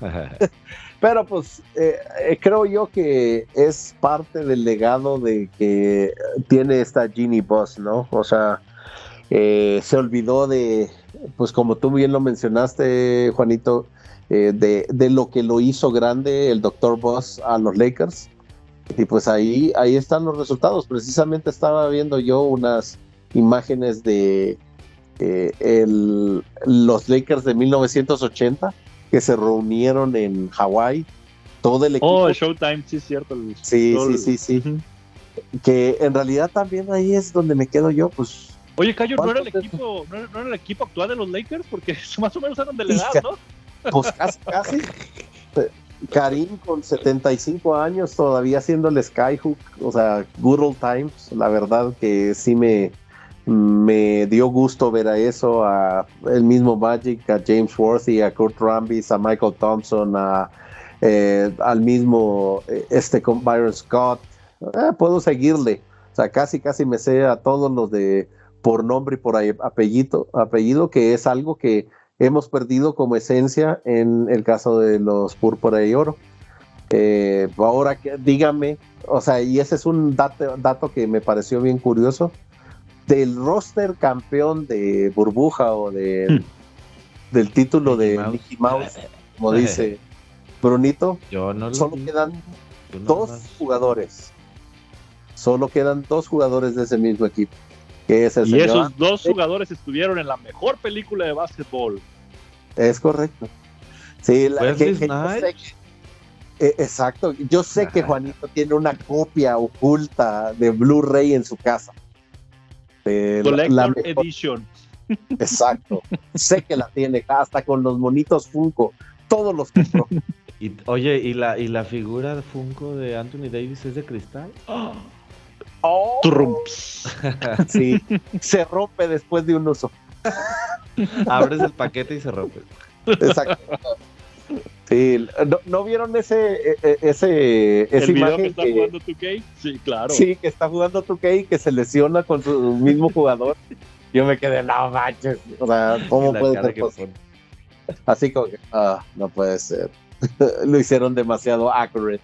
*laughs* Pero pues eh, eh, creo yo que es parte del legado de que tiene esta Ginny Boss, ¿no? O sea, eh, se olvidó de, pues como tú bien lo mencionaste, Juanito, eh, de, de, lo que lo hizo grande el Dr. Boss a los Lakers. Y pues ahí, ahí están los resultados. Precisamente estaba viendo yo unas imágenes de eh, el, los Lakers de 1980 que se reunieron en Hawái. Todo el equipo. Oh, el Showtime, sí, es cierto. sí, sí, sí, sí, Que en realidad también ahí es donde me quedo yo, pues. Oye, Cayo, ¿no era, el equipo, no, era, el equipo actual de los Lakers? Porque *laughs* más o menos eran de la edad, ¿no? Pues casi, casi. *laughs* Karim con 75 años todavía haciendo el Skyhook, o sea, good old times, la verdad que sí me, me dio gusto ver a eso, a el mismo Magic, a James Worthy, a Kurt Rambis, a Michael Thompson, a, eh, al mismo eh, este con Byron Scott, eh, puedo seguirle, o sea, casi casi me sé a todos los de por nombre y por apellido, apellido que es algo que hemos perdido como esencia en el caso de los púrpura y oro. Eh, ahora, dígame, o sea, y ese es un dato, dato que me pareció bien curioso, del roster campeón de burbuja o de, hmm. del título de Mickey Mouse, como *laughs* dice Brunito, solo quedan dos jugadores. Solo quedan dos jugadores de ese mismo equipo y esos dos jugadores estuvieron en la mejor película de básquetbol. Es correcto. Sí, la, eh, exacto. Yo sé que Juanito tiene una copia oculta de Blu-ray en su casa. Collector Edition. Exacto. sé que la tiene hasta con los monitos Funko. Todos los compró. *laughs* y, oye, ¿y la, ¿y la figura de Funko de Anthony Davis es de cristal? ¡Oh! Oh. *laughs* Sí, se rompe después de un uso. Abres el paquete y se rompe. Exacto. Sí, ¿no, vieron ese, e, e, ese, ese ¿El video que está jugando 2K? Sí, claro. Sí, que está jugando 2K y que se lesiona con su mismo jugador. Yo me quedé, no manches. O sea, ¿cómo puede ser posible? Así como que, ah, no puede ser. *laughs* Lo hicieron demasiado accurate.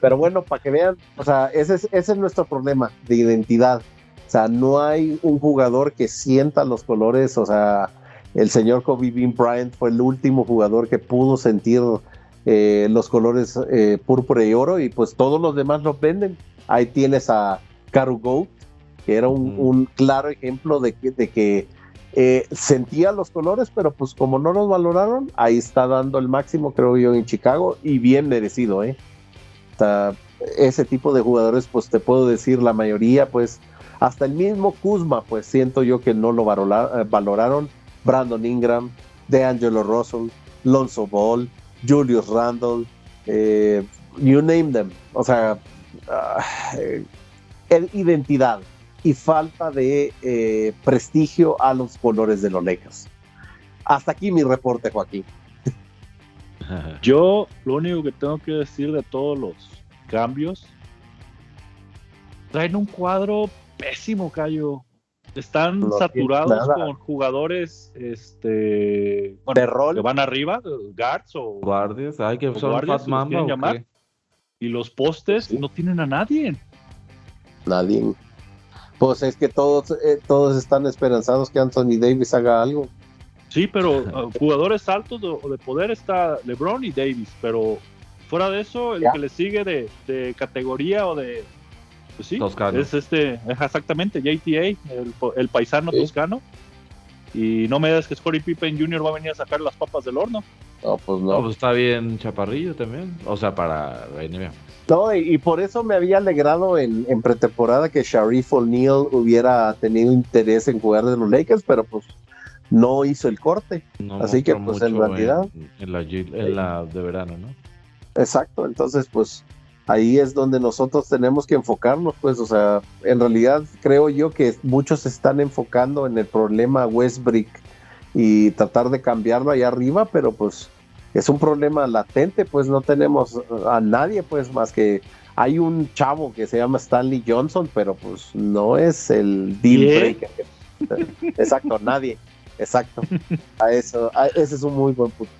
Pero bueno, para que vean, o sea, ese es, ese es nuestro problema de identidad. O sea, no hay un jugador que sienta los colores, o sea, el señor Kobe Bean Bryant fue el último jugador que pudo sentir eh, los colores eh, púrpura y oro y pues todos los demás los venden. Ahí tienes a Karu Goat, que era un, claro ejemplo de que, de que eh, sentía los colores, pero pues como no los valoraron, ahí está dando el máximo, creo yo, en Chicago y bien merecido, ¿eh? Ese tipo de jugadores, pues te puedo decir, la mayoría, pues hasta el mismo Kuzma, pues siento yo que no lo eh, valoraron. Brandon Ingram, DeAngelo Russell, Lonzo Ball, Julius Randle, eh, you name them. O sea, uh, identidad y falta de prestigio a los colores de los Lakers. Hasta aquí mi reporte, Joaquín. Yo lo único que tengo que decir de todos los cambios, traen un cuadro pésimo, Cayo. Están saturados con jugadores este, de rol que van arriba, guards o guardias, hay que son llamar. Y los postes no tienen a nadie. Nadie. Pues es que todos, eh, todos están esperanzados que Anthony Davis haga algo. Sí, pero uh, jugadores altos o de poder está LeBron y Davis, pero fuera de eso, el que le sigue de, categoría o de. Pues sí, es este, exactamente, JTA, el, paisano toscano. Y no me digas que Scottie Pippen Jr. va a venir a sacar las papas del horno. No, pues no. pues está bien Chaparrillo también. O sea, para NBA. No, y, por eso me había alegrado en, en pretemporada que Sharif O'Neal hubiera tenido interés en jugar de los Lakers, pero pues no hizo el corte. Así que pues en realidad... En, la, de verano, ¿no? Exacto, entonces pues ahí es donde nosotros tenemos que enfocarnos, pues, o sea, en realidad creo yo que muchos se están enfocando en el problema Westbrick y tratar de cambiarlo allá arriba, pero pues es un problema latente, pues no tenemos a nadie, pues, más que hay un chavo que se llama Stanley Johnson, pero pues no es el deal breaker. *laughs* Exacto, nadie. Exacto. A eso, ese es un muy buen punto.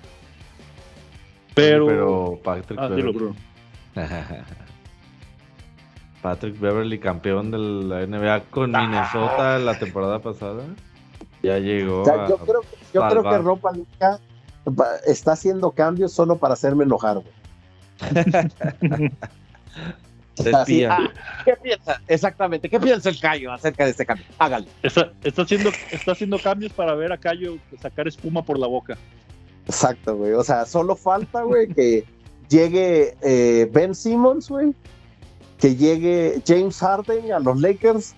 Pero, Patrick ah, Beverly. *laughs* Patrick Beverly, campeón de la NBA con Minnesota la temporada pasada. Ya llegó. yo creo, yo creo que Ropa va- está haciendo cambios solo para hacerme enojar, *laughs* *laughs* espía. ah, ¿Qué piensa? Exactamente, ¿qué piensa el Cayo acerca de este cambio? Hágalo. Está, está haciendo, está haciendo cambios para ver a Cayo sacar espuma por la boca. Exacto, güey. O sea, solo falta, güey, que llegue eh, Ben Simmons, güey. Que llegue James Harden a los Lakers.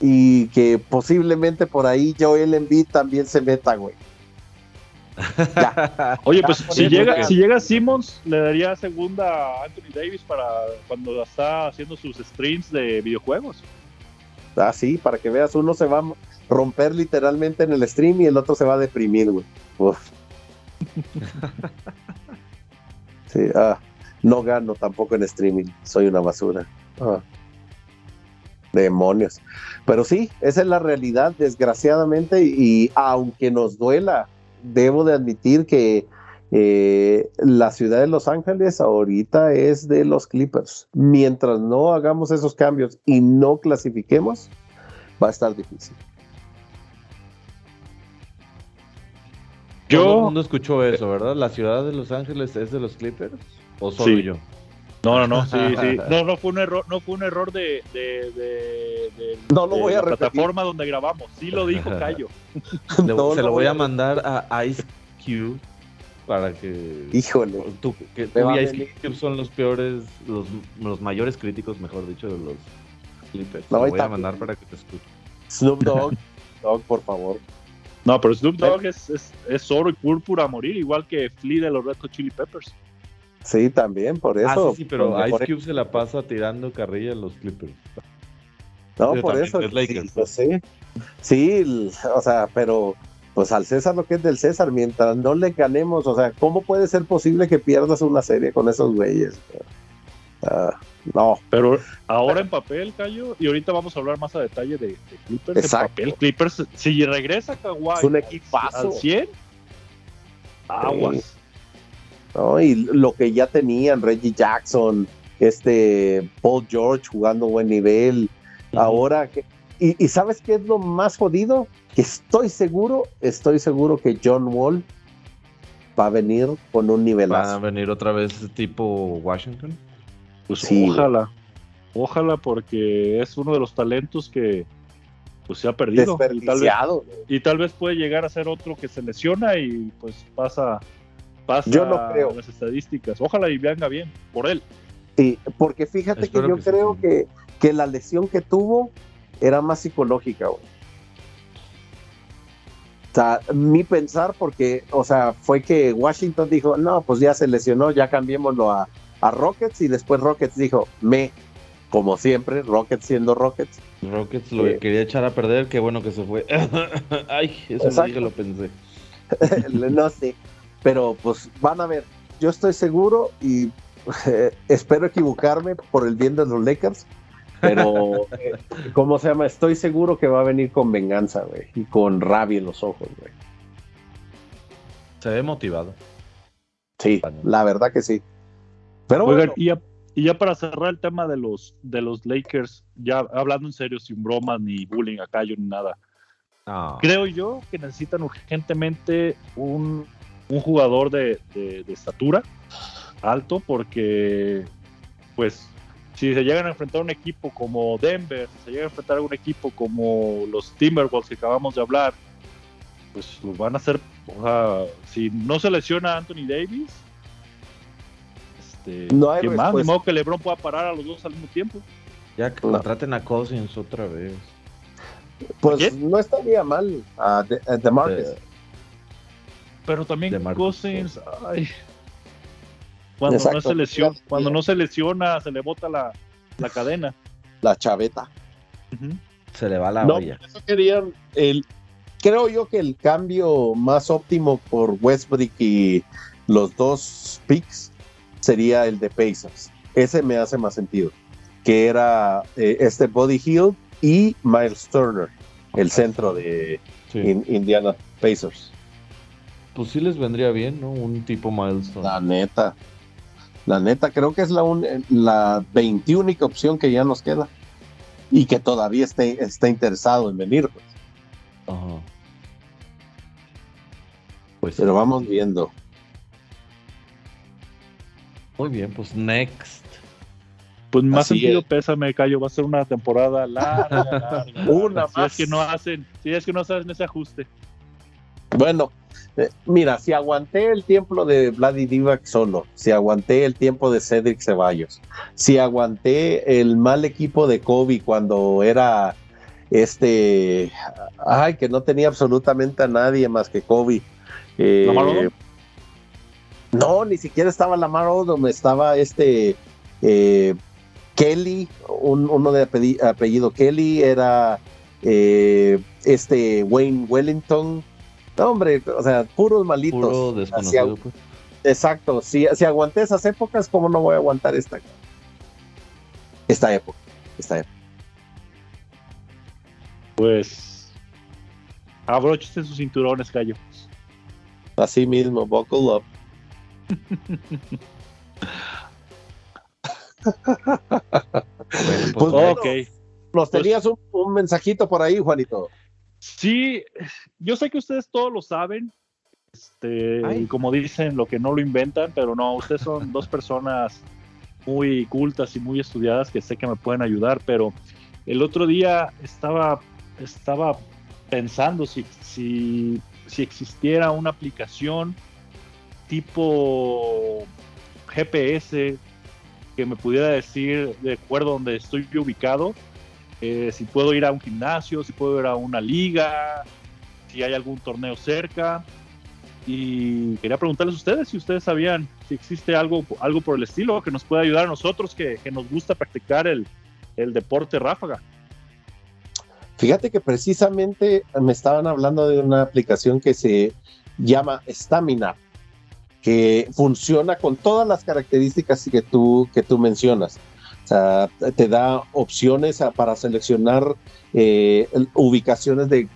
Y que posiblemente por ahí Joel Embiid también se meta, güey. Oye, pues si llega, si llega Simmons, le daría segunda a Anthony Davis para cuando está haciendo sus streams de videojuegos. Ah, sí, para que veas, uno se va a romper literalmente en el stream y el otro se va a deprimir, güey. *laughs* Sí, ah, no gano tampoco en streaming, soy una basura. Ah. Demonios. Pero sí, esa es la realidad, desgraciadamente, y aunque nos duela, debo de admitir que eh, la ciudad de Los Ángeles ahorita es de los Clippers. Mientras no hagamos esos cambios y no clasifiquemos, va a estar difícil. Todo el Yo, mundo escuchó eso, ¿verdad? ¿La ciudad de Los Ángeles es de los Clippers? ¿O solo Sí. yo? No, no, no, sí, *laughs* sí. No, no fue un error, no fue un error de, de, de- de- No lo de voy a la repetir. plataforma donde grabamos. Sí lo dijo *laughs* Cayo. *laughs* Le- No se lo lo voy a a- mandar a Ice Cube para que... Híjole. Tú, que tú y a Ice. Cube son los peores, los, los mayores críticos, mejor dicho, de los Clippers. No, Lo voy a mandar para que te escuche. Snoop Dogg, Dogg, por favor. No, pero Snoop Dogg es, es, es oro y púrpura a morir, igual que Flea de los Red Hot Chili Peppers. Sí, también, por eso. ah, sí, sí, pero Ice Cube se la pasa tirando carrilla a los Clippers. No, Pero por eso. es Lakers. Sí, pues sí. Sí, o sea, pero pues al César lo que es del César, mientras no le ganemos, o sea, ¿cómo puede ser posible que pierdas una serie con esos güeyes? Ah, no, Pero ahora en papel, Cayo, y ahorita vamos a hablar más a detalle de, de Clippers. Exacto. En papel, Clippers, si regresa Kawhi Es un equipazo. al 100, aguas. ¿No? Y lo que ya tenían, Reggie Jackson, este Paul George jugando buen nivel, ahora que... Y, y ¿sabes qué es lo más jodido? Que estoy seguro, estoy seguro que John Wall va a venir con un ¿Va a nivelazo. venir otra vez tipo Washington? Pues Sí, ojalá. Ojalá, porque es uno de los talentos que pues se ha perdido. Y tal, vez, Desperdiciado. y tal vez puede llegar a ser otro que se lesiona y pues pasa, pasa Yo no creo. las estadísticas. Ojalá y venga bien por él. Sí, porque fíjate Espero que yo que sí, creo sí. que, que la lesión que tuvo era más psicológica, güey. O sea, mi pensar, porque, o sea, fue que Washington dijo, no, pues ya se lesionó, ya cambiémoslo a, a Rockets, y después Rockets dijo, me, como siempre, Rockets siendo Rockets. Rockets lo Eh. quería echar a perder, qué bueno que se fue. *laughs* Ay, eso lo dije, lo pensé. *laughs* no sé, pero pues van a ver, yo estoy seguro y eh, *laughs* espero equivocarme por el bien de los Lakers, pero *laughs* eh, ¿cómo se llama? Estoy seguro que va a venir con venganza, güey, y con rabia en los ojos, güey. Se ve motivado. Sí, la verdad que sí. Pero Oigan, bueno, y, ya, y ya para cerrar el tema de los, de los Lakers, ya hablando en serio, sin bromas ni bullying a Cayo ni nada. Ah, Creo yo que necesitan urgentemente un, un jugador de, de- de estatura alto porque, pues, si se llegan a enfrentar a un equipo como Denver, si se llegan a enfrentar a un equipo como los Timberwolves que acabamos de hablar, pues los van a hacer, o sea, si no se lesiona Anthony Davis, este, No hay ¿quién más? Ni respuesta. modo que LeBron pueda parar a los dos al mismo tiempo. ya que no. contraten a Cousins otra vez. pues no estaría mal a de, a DeMarcus. Pero también Cousins, ay. Cuando no se lesiona, cuando no se lesiona, se le bota la, la cadena. la chaveta. se le va la No, olla. eso querían el creo yo que el cambio más óptimo por Westbrook y los dos picks sería el de Pacers. Ese me hace más sentido. Que era eh, este Body Hill y Miles Turner, el centro de Sí. In- Indiana Pacers. Pues sí les vendría bien, ¿no? Un tipo milestone. La neta. La neta, creo que es la, un- la 21 opción que ya nos queda. Y que todavía esté, está interesado en venir. pues. Ajá. Pues pero vamos viendo. Muy bien, pues next. Pues más sentido pésame, Cayo, va a ser una temporada *laughs* larga, una si más. es que no hacen, si es que no hacen ese ajuste. Bueno, eh, mira, si aguanté el tiempo de Vladi Divac solo, si aguanté el tiempo de Cedric Ceballos, si aguanté el mal equipo de Kobe cuando era este, ay, que no tenía absolutamente a nadie más que Kobe. Eh, no, ni siquiera estaba Lamar Odom, estaba este eh, Kelly, uno de apellido, Kelly, era eh, este Wayne Wellington. No, hombre, o sea, puros malitos. Puro desconocido, pues. Exacto, si, si aguanté esas épocas, ¿cómo no voy a aguantar esta? Esta época, esta época. Pues abróchese sus cinturones, Cayo. Así mismo, buckle up. *laughs* pues, ok. Nos tenías un, mensajito por ahí, Juanito. Sí, yo sé que ustedes todos lo saben. Este, y como dicen, lo que no lo inventan, pero no, ustedes son dos personas muy cultas y muy estudiadas que sé que me pueden ayudar, pero el otro día estaba, estaba pensando si, si, si existiera una aplicación tipo GPS que me pudiera decir de acuerdo donde estoy ubicado, eh, si puedo ir a un gimnasio, si puedo ir a una liga, si hay algún torneo cerca. Y quería preguntarles a ustedes si ustedes sabían si existe algo, algo por el estilo que nos pueda ayudar a nosotros que, nos gusta practicar el, el deporte ráfaga. Fíjate que precisamente me estaban hablando de una aplicación que se llama Stamina que funciona con todas las características que tú, que tú mencionas. Te da opciones para seleccionar eh, ubicaciones de,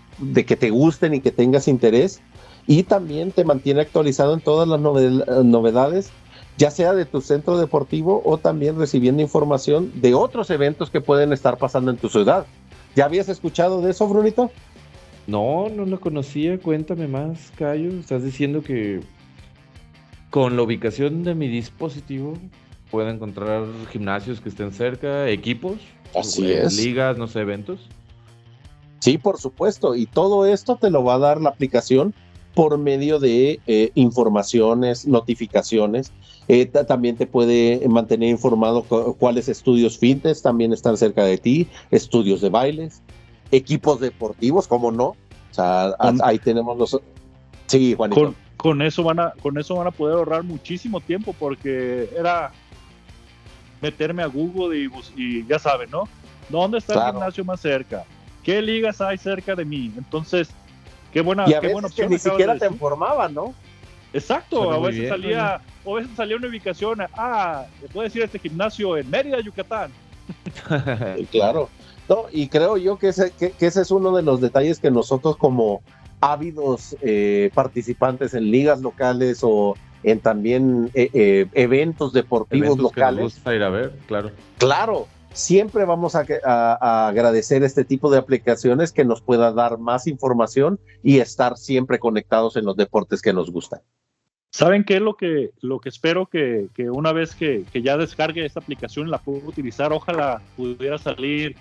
que te gusten y que tengas interés. Y también te mantiene actualizado en todas las novedades, ya sea de tu centro deportivo o también recibiendo información de otros eventos que pueden estar pasando en tu ciudad. ¿Ya habías escuchado de eso, Brunito? No, no lo conocía. Cuéntame más, Cayo. Estás diciendo que con la ubicación de mi dispositivo puedo encontrar gimnasios que estén cerca, equipos, Así es. ligas, no sé, eventos. Sí, por supuesto. Y todo esto te lo va a dar la aplicación por medio de eh, informaciones, notificaciones. Eh, también te puede mantener informado cuáles estudios fitness también están cerca de ti, estudios de bailes, equipos deportivos, ¿cómo no? O sea, ahí tenemos los... Sí, Juanito con eso van a, con eso van a poder ahorrar muchísimo tiempo porque era meterme a Google y, ya saben, ¿no? ¿Dónde está el gimnasio más cerca? ¿Qué ligas hay cerca de mí? Entonces, qué buena, qué buena opción. Que ni siquiera te informaban, ¿no? Exacto, a veces salía, a veces salía una ubicación, ah, le puedo decir este gimnasio en Mérida, Yucatán. *laughs* claro. No, y creo yo que ese, que ese es uno de los detalles que nosotros como ávidos eh, participantes en ligas locales o en también eh, eh, eventos deportivos locales. ir a ver, claro. Claro, siempre vamos a, agradecer este tipo de aplicaciones que nos pueda dar más información y estar siempre conectados en los deportes que nos gustan. ¿Saben qué es lo que, lo que espero que, una vez que, que, ya descargue esta aplicación la pueda utilizar? Ojalá pudiera salir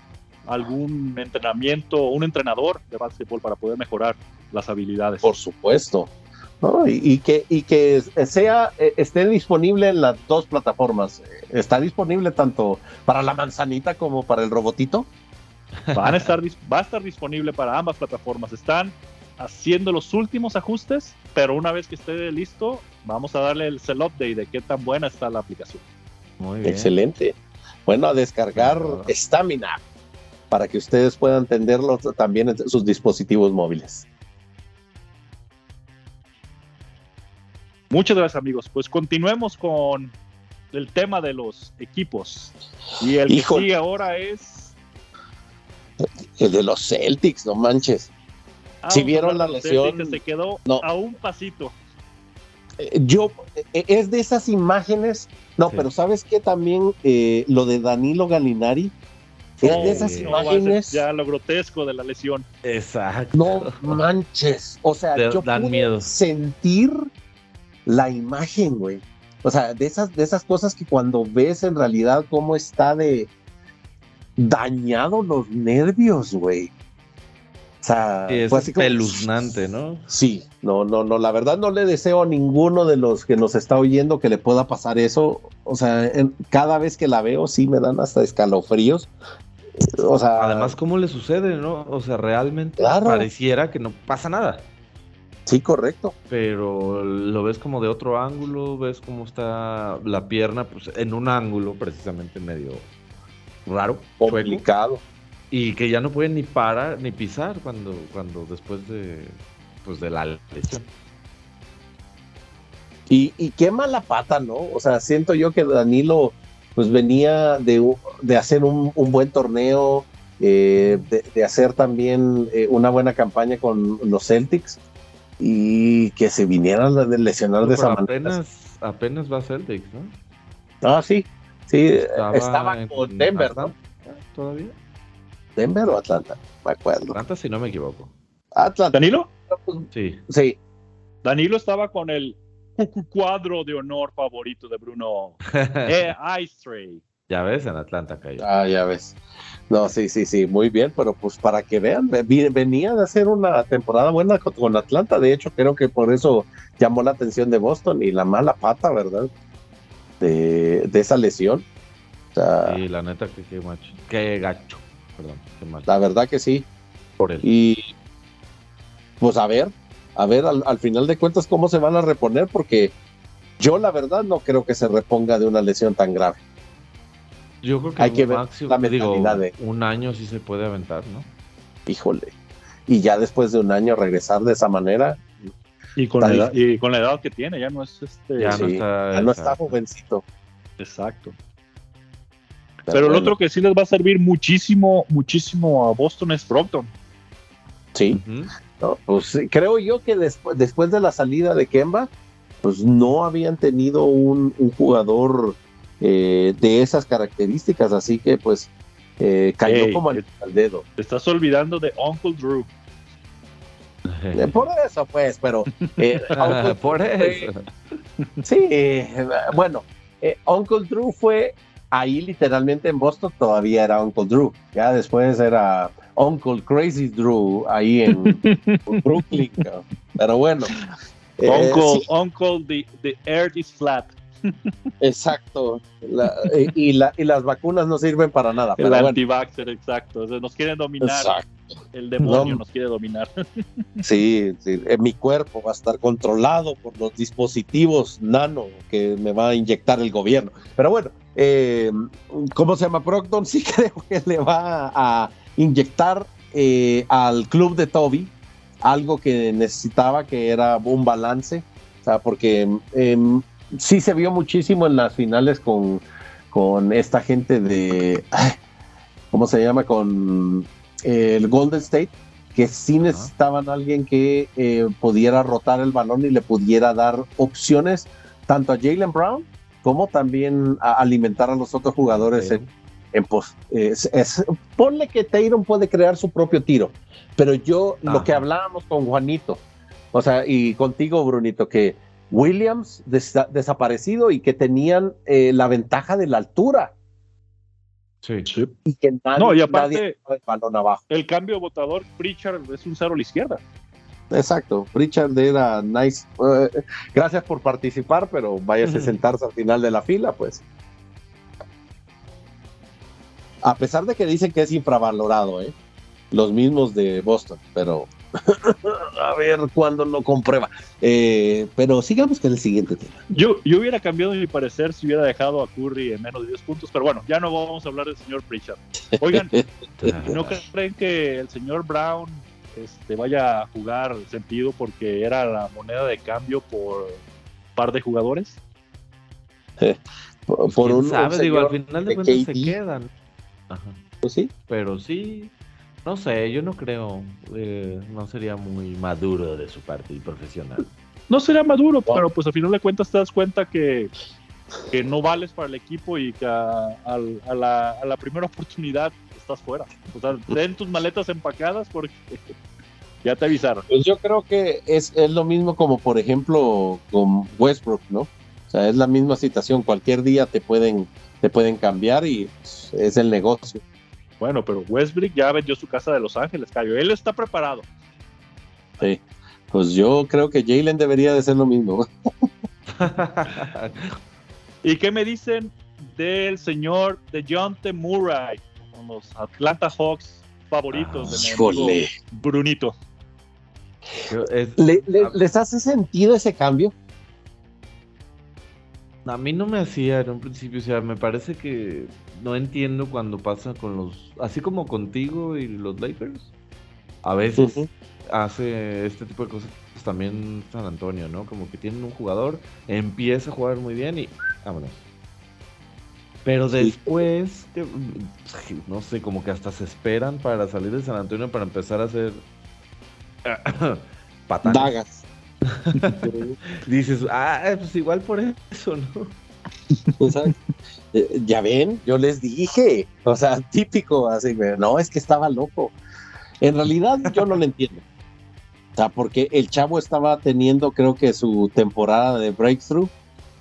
algún entrenamiento, un entrenador de básquetbol para poder mejorar las habilidades. Por supuesto. Y, que, y que sea, eh, esté disponible en las dos plataformas. ¿Está disponible tanto para la manzanita como para el robotito? *laughs* Van a estar, va a estar disponible para ambas plataformas. Están haciendo los últimos ajustes, pero una vez que esté listo, vamos a darle el sell update de qué tan buena está la aplicación. Muy bien. Excelente. Bueno, a descargar Stamina para que ustedes puedan entenderlo también en sus dispositivos móviles. Muchas gracias amigos. Pues continuemos con el tema de los equipos. Y el que sigue ahora es... El de los Celtics, no manches. Ah, si vieron la lesión... se quedó a un pasito. Eh, yo, eh, es de esas imágenes, no, pero ¿sabes qué? También eh, lo de Danilo Galinari, Es Oh, de esas no, imágenes. ya lo grotesco de la lesión. Exacto. No manches. O sea, Te yo dan pude miedo. sentir la imagen, güey. O sea, de esas, de esas cosas que cuando ves en realidad cómo está de dañado los nervios, güey. O sea, Sí, es fue así como- espeluznante, ¿no? Sí, no, no, no, la verdad no le deseo a ninguno de los que nos está oyendo que le pueda pasar eso. O sea, en- cada vez que la veo sí me dan hasta escalofríos. O sea, Además, ¿cómo le sucede, no? O sea, realmente Claro. pareciera que no pasa nada. Sí, correcto. Pero lo ves como de otro ángulo, ves cómo está la pierna, pues en un ángulo precisamente medio raro, chueco, Complicado. y que ya no puede ni parar ni pisar cuando, cuando después de, pues de la lesión. Y, y qué mala pata, ¿no? O sea, siento yo que Danilo pues venía de, de hacer un, un buen torneo, eh, de, de hacer también eh, una buena campaña con los Celtics y que se vinieran a lesionar de esa manera. apenas, apenas va a Celtics, ¿no? Ah, sí, sí, Estaba estaba, en con Denver, ¿no? Atlanta ¿Todavía? Denver o Atlanta, me acuerdo. Atlanta, si no me equivoco. Atlanta, ¿Danilo? Sí. sí, Danilo estaba con el cu- cuadro de honor favorito de Bruno *laughs* eh, Ice Tray. Ya ves, en Atlanta cayó. ah, ya ves. No, sí, sí, sí, muy bien, pero pues para que vean, venía de hacer una temporada buena con, con Atlanta, de hecho creo que por eso llamó la atención de Boston y la mala pata, ¿verdad? De, de esa lesión. O sea, Sí, la neta que qué macho. Qué gacho. Perdón, qué macho. la verdad que sí. Por él. Y pues a ver, a ver al, al final de cuentas cómo se van a reponer, porque yo la verdad no creo que se reponga de una lesión tan grave. Yo creo que hay un que ver máximo, la digo, mentalidad de- un año sí se puede aventar, ¿no? Híjole. Y ya después de un año regresar de esa manera, Y con, la edad, y con la edad que tiene, ya no es este. Ya no está- ya no está exacto. jovencito. Exacto. Pero, el bueno, otro que sí les va a servir muchísimo, muchísimo a Boston es Brockton. Sí, no, pues creo yo que después, después de la salida de Kemba, pues no habían tenido un, un jugador eh, de esas características, así que pues eh, cayó como al, al dedo. Te estás olvidando de Uncle Drew. Eh, por eso pues, pero eh, *laughs* Uncle Por eso. Sí, eh, bueno, eh, Uncle Drew fue ahí literalmente en Boston, todavía era Uncle Drew. Ya después era Uncle Crazy Drew ahí en *laughs* Brooklyn. Pero bueno. eh, Uncle, sí, Uncle, the, the earth is flat. Exacto. La- eh, y, la- y las vacunas no sirven para nada. El bueno, anti-vaxxer, exacto. O sea, nos quieren dominar. exacto. El demonio No. nos quiere dominar. *laughs* Sí, sí, eh, mi cuerpo va a estar controlado por los dispositivos nano que me va a inyectar el gobierno. Pero bueno, eh, ¿cómo se llama Procton? *laughs* Sí creo que le va a inyectar eh, al club de Toby algo que necesitaba, que era un balance, o sea, porque em, sí se vio muchísimo en las finales con, con esta gente de, ay, ¿cómo se llama? Con eh, el Golden State que sí necesitaban alguien que eh, pudiera rotar el balón y le pudiera dar opciones tanto a Jalen Brown como también a alimentar a los otros jugadores en, en pos- es- es- ponle que Tatum puede crear su propio tiro, pero yo lo que hablábamos con Juanito, o sea, y contigo, Brunito, que Williams desa- desaparecido y que tenían eh, la ventaja de la altura Sí. y que nadie, No, y aparte- nadie el balón abajo. El cambio votador, Pritchard es un cero a la izquierda. Exacto, Richard era nice. Eh, gracias por participar, pero váyase a sentarse al final de la fila, pues. A pesar de que dicen que es infravalorado, ¿eh? Los mismos de Boston, pero *laughs* a ver cuándo lo comprueba. Eh, pero sigamos con el siguiente tema. Yo, yo hubiera cambiado mi parecer si hubiera dejado a Curry en menos de 10 puntos, pero bueno, ya no vamos a hablar del señor Pritchard. Oigan, *laughs* ¿no creen que el señor Brown este, vaya a jugar sentido porque era la moneda de cambio por par de jugadores? Por, por ¿Quién un, sabe? un Digo, al final de de cuentas se quedan. Ajá. pues sí. Pero sí, no sé, yo no creo. eh, no sería muy maduro de su parte y profesional. No sería maduro, pero pues al final de cuentas te das cuenta que, que no vales para el equipo y que a, al- a la, a la primera oportunidad estás fuera. O sea, ten tus maletas empacadas porque *laughs* ya te avisaron. Pues yo creo que es, es lo mismo como, por ejemplo, con Westbrook, ¿no? O sea, es la misma situación. Cualquier día te pueden, te pueden cambiar y pues, es el negocio. Bueno, pero Westbrook ya vendió su casa de Los Ángeles, Cayo. Él está preparado. Sí. Pues yo creo que Jalen debería de ser lo mismo. *laughs* *laughs* ¿Y qué me dicen del señor de John T. Murray? Con los Atlanta Hawks favoritos de mi. Brunito. Es- ¿Le- le- a- ¿Les hace sentido ese cambio? A mí no me hacía en un principio, o sea, me parece que no entiendo cuando pasa con los, así como contigo y los Lakers, a veces hace este tipo de cosas pues, también San Antonio, ¿no? Como que tienen un jugador, empieza a jugar muy bien y vámonos. Pero después, no sé, como que hasta se esperan para salir de San Antonio para empezar a hacer *coughs* patadas. Dagas. *laughs* Dices, ah, pues igual por eso, ¿no? *laughs* Exacto. Eh, ya ven, yo les dije, o sea, típico, así, no, es que estaba loco. En realidad yo no lo entiendo. O sea, porque el chavo estaba teniendo, creo que su temporada de breakthrough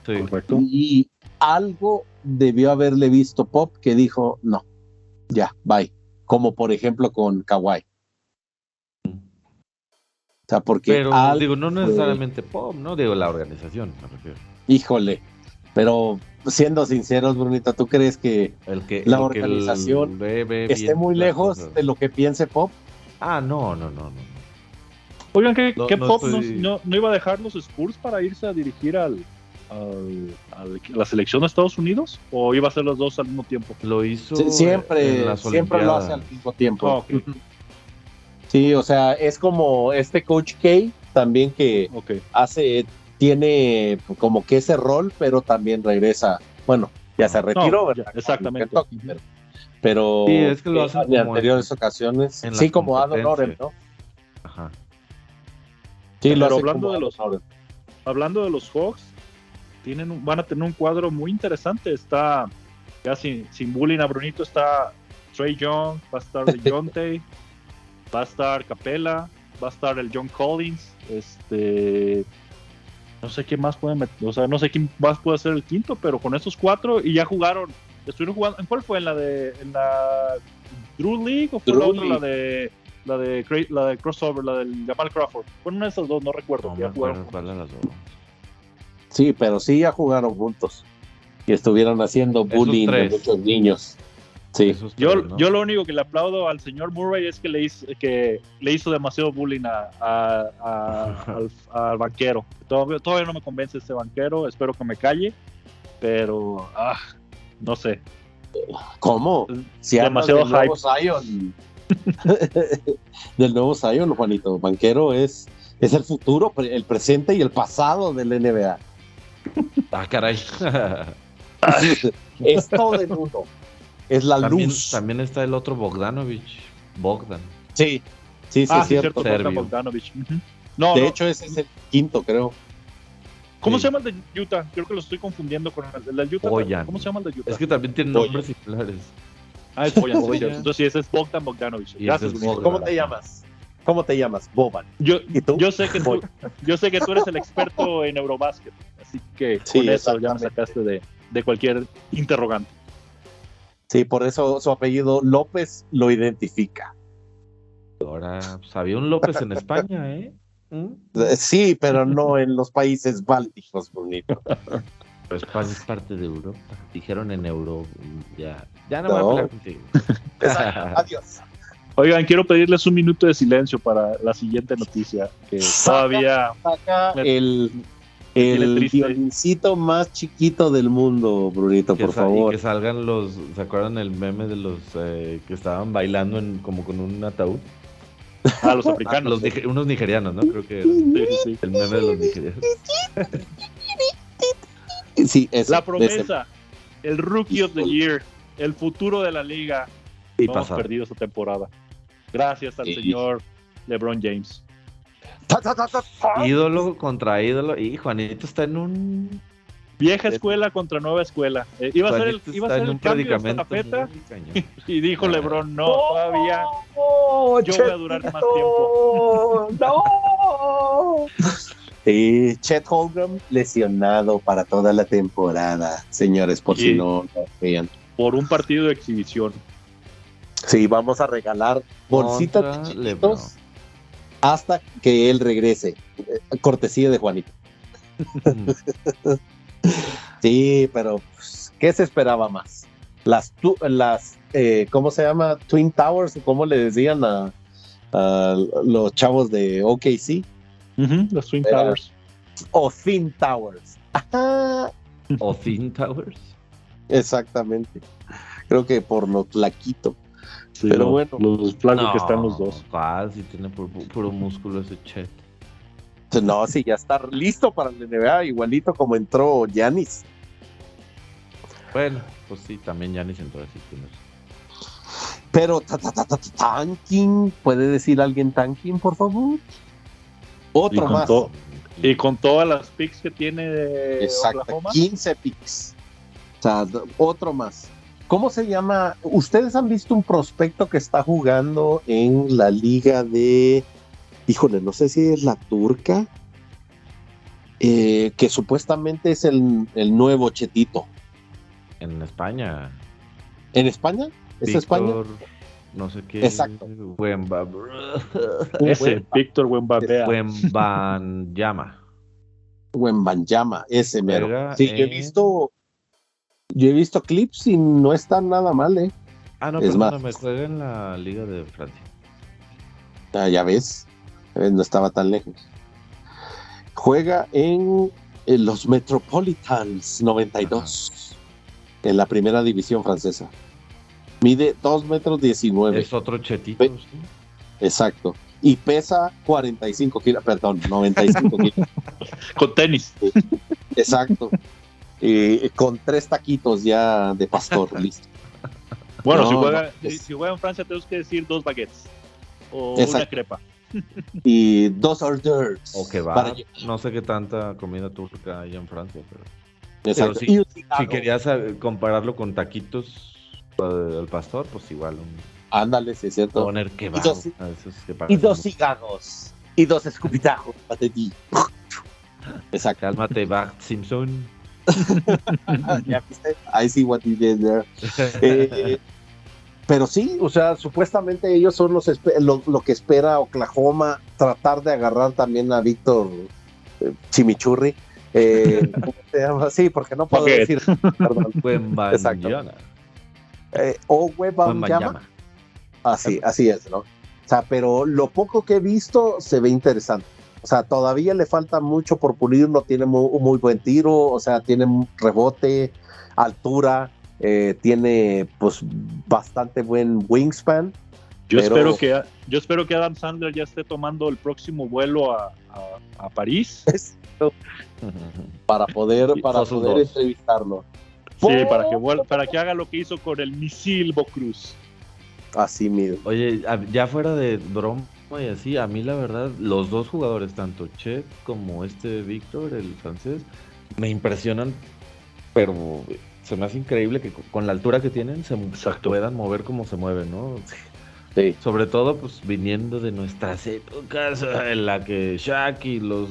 Sí. Correcto. y algo debió haberle visto Pop que dijo, no, ya, bye. Como por ejemplo con Kawhi. O sea, porque Pero algo digo, no fue- necesariamente pop, ¿no? Digo, la organización, me refiero. híjole, pero siendo sinceros, Brunita, ¿tú crees que El que La el que el- organización esté muy lejos cosas. de lo que piense Pop? Ah, no, no, no, no. Oigan, ¿qué, No- qué no Pop no, estoy- no- no iba a dejar los Spurs para irse a dirigir al, al- al- la selección de Estados Unidos? ¿O iba a hacer los dos al mismo tiempo? Lo hizo Sí, en siempre, las siempre lo hace al mismo tiempo. Ah. Sí, o sea, es como este coach K también que hace, tiene como que ese rol, pero también regresa. Bueno, ya se retiró, No, ¿verdad? ya, exactamente. Kentucky, pero, pero Sí, es que lo hacen en anteriores en- ocasiones. en Sí, como Adam. Loren, ¿no? Ajá. Sí, Pero lo hace hablando de los- Loren. Hablando de los Hawks, tienen un- van a tener un cuadro muy interesante. Está, ya sin, sin bullying a Brunito, está Trey Young, va a estar *laughs* DeJounte, va a estar Capella, va a estar el John Collins, este no sé quién más puede meter, o sea, no sé quién más puede ser el quinto, pero con esos cuatro y ya jugaron, estuvieron jugando, ¿en cuál fue? ¿En la de en la Drew League o fue la otra, la de la de la de crossover, la del Jamal Crawford? Fue una de esas dos, no recuerdo. No que me ya jugaron acuerdo cuál de las dos. Sí, pero sí ya jugaron juntos y estuvieron haciendo bullying de muchos niños. Sí, Yo, yo lo único que le aplaudo al señor Murray es que le hizo, que le hizo demasiado bullying a, a- a- *laughs* al, al banquero. Todavía, todavía no me convence ese banquero, espero que me calle, pero ah, no sé. ¿cómo? Si Demasiado del nuevo Zion, *laughs* del nuevo Zion, Juanito, banquero es, es el futuro, el presente y el pasado del NBA. Ah, caray. es todo en uno. Es la también, luz. también está el otro Bogdanovich. Bogdan. Sí, sí, sí, ah, es sí, cierto. No, De no, hecho, ese es el quinto, creo. ¿cómo sí. se llama el de Utah? Creo que lo estoy confundiendo con el, de Utah. Boyan. ¿Cómo se llama el de Utah? Es que también tienen Oye. nombres similares. Ah, es Boyan. Entonces sí, ese es Bogdan Bogdanovic. Y Gracias, es. Bogdan. ¿Cómo te llamas? ¿Cómo te llamas? Boban. Yo, ¿Y tú? Yo sé que tú, yo sé que tú eres el experto en Eurobasket, así que Sí, con eso ya me sacaste de, de cualquier interrogante. Sí, por eso su apellido López lo identifica. Ahora, pues había un López en España, ¿eh? ¿Mm? Eh, Sí, pero no en los países bálticos, bonito. España es parte de Europa. Dijeron en Euro. Ya, ya no, No. voy a pelear contigo. *laughs* Adiós. Oigan, quiero pedirles un minuto de silencio para la siguiente noticia, que todavía Saca Me- el, el violincito más chiquito del mundo, Brunito, por Y favor. que salgan los. ¿Se acuerdan el meme de los eh, que estaban bailando en, como con un ataúd? a los Ah, africanos. los nige- unos nigerianos, ¿no? Creo que Sí, sí, el meme de los nigerianos. Sí, ese, La ese. promesa, el Rookie of the Year, el futuro de la liga, Y no hemos perdido esta temporada. Gracias al señor LeBron James. Ídolo contra ídolo. Y Juanito está en un. Vieja escuela contra nueva escuela. Eh, iba a ser el, iba a ser el cambio de estafeta *laughs* y dijo LeBron, no, todavía yo voy a durar más tiempo. ¡No! *laughs* Sí, Chet Holmgren lesionado para toda la temporada, señores, por si no vean. Por un partido de exhibición. Sí, vamos a regalar bolsitas de chiquitos hasta que él regrese. Cortesía de Juanito. *laughs* sí, pero pues, ¿qué se esperaba más? Las, las eh, ¿cómo se llama? Twin Towers, ¿cómo le decían a, los chavos de OKC? los Twin Towers. O Thin Towers. o Thin Towers. Exactamente. Creo que por lo flaquito. Pero bueno. Los flacos que están los dos. Fácil, tiene puro, músculo ese chet. No, sí, ya está listo para el NBA, igualito como entró Yanis. Bueno, pues sí, también Yanis entró así. Pero tanking, ¿puede decir alguien tanking, por favor? Otro más. y con todas las picks que tiene de Exacto, 15 picks. O sea, otro más. ¿Cómo se llama? ¿Ustedes han visto un prospecto que está jugando en la liga de... Híjole, no sé si es la turca. Eh, que supuestamente es el, nuevo Chetito. En España. ¿En España? ¿Es España? No sé qué. Exacto. Ese, Víctor Wembabea. Wembanyama. Wembanyama, ese mero. Sí, yo he visto yo he visto clips y no están nada mal, ¿eh? Ah, no, pero no me juega en la Liga de Francia. Ah, ya ves, no estaba tan lejos. Juega en, los Metropolitans 92, en la primera división francesa. Mide 2 metros 19. Es otro chetito. Exacto. Y pesa 45 kilos, perdón, 95 kilos. *laughs* Con tenis. Exacto. Eh, con tres taquitos ya de pastor, *laughs* listo. Bueno, si, juega, si, juega, en Francia, tenemos que decir dos baguettes o una crepa. *laughs* Y dos hors d'oeuvres. O que va. No sé qué tanta comida turca hay en Francia, pero. si, querías compararlo con taquitos al pastor, pues igual. Ándale, sí es cierto. Poner que va. Y dos, cigarros. Y dos escupitajos. *laughs* Exacto. Cálmate, Bart Simpson. *laughs* I see what you did there. *laughs* Eh, pero sí, o sea, supuestamente ellos son los lo, que espera Oklahoma, tratar de agarrar también a Víctor eh, Chimichurri. Eh, *laughs* ¿Cómo se llama? Sí, porque no puedo decir. Perdón. Eh, o llama Así, así es, ¿no? O sea, pero lo poco que he visto se ve interesante. O sea, todavía le falta mucho por pulir, no tiene muy, muy buen tiro, o sea, tiene rebote, altura, eh, tiene pues bastante buen wingspan. Yo, espero que, yo espero que Adam Sandler ya esté tomando el próximo vuelo a, a, París. *laughs* para poder, para poder entrevistarlo. Sí, para que, para que haga lo que hizo con el misil Bocruz. Así mismo. Oye, ya fuera de broma y así, a mí la verdad, los dos jugadores, tanto Chet como este Víctor, el francés, me impresionan, pero se me hace increíble que con la altura que tienen se puedan mover como se mueven, ¿no? Sí. Sobre todo, pues viniendo de nuestras épocas en la que Shaq y los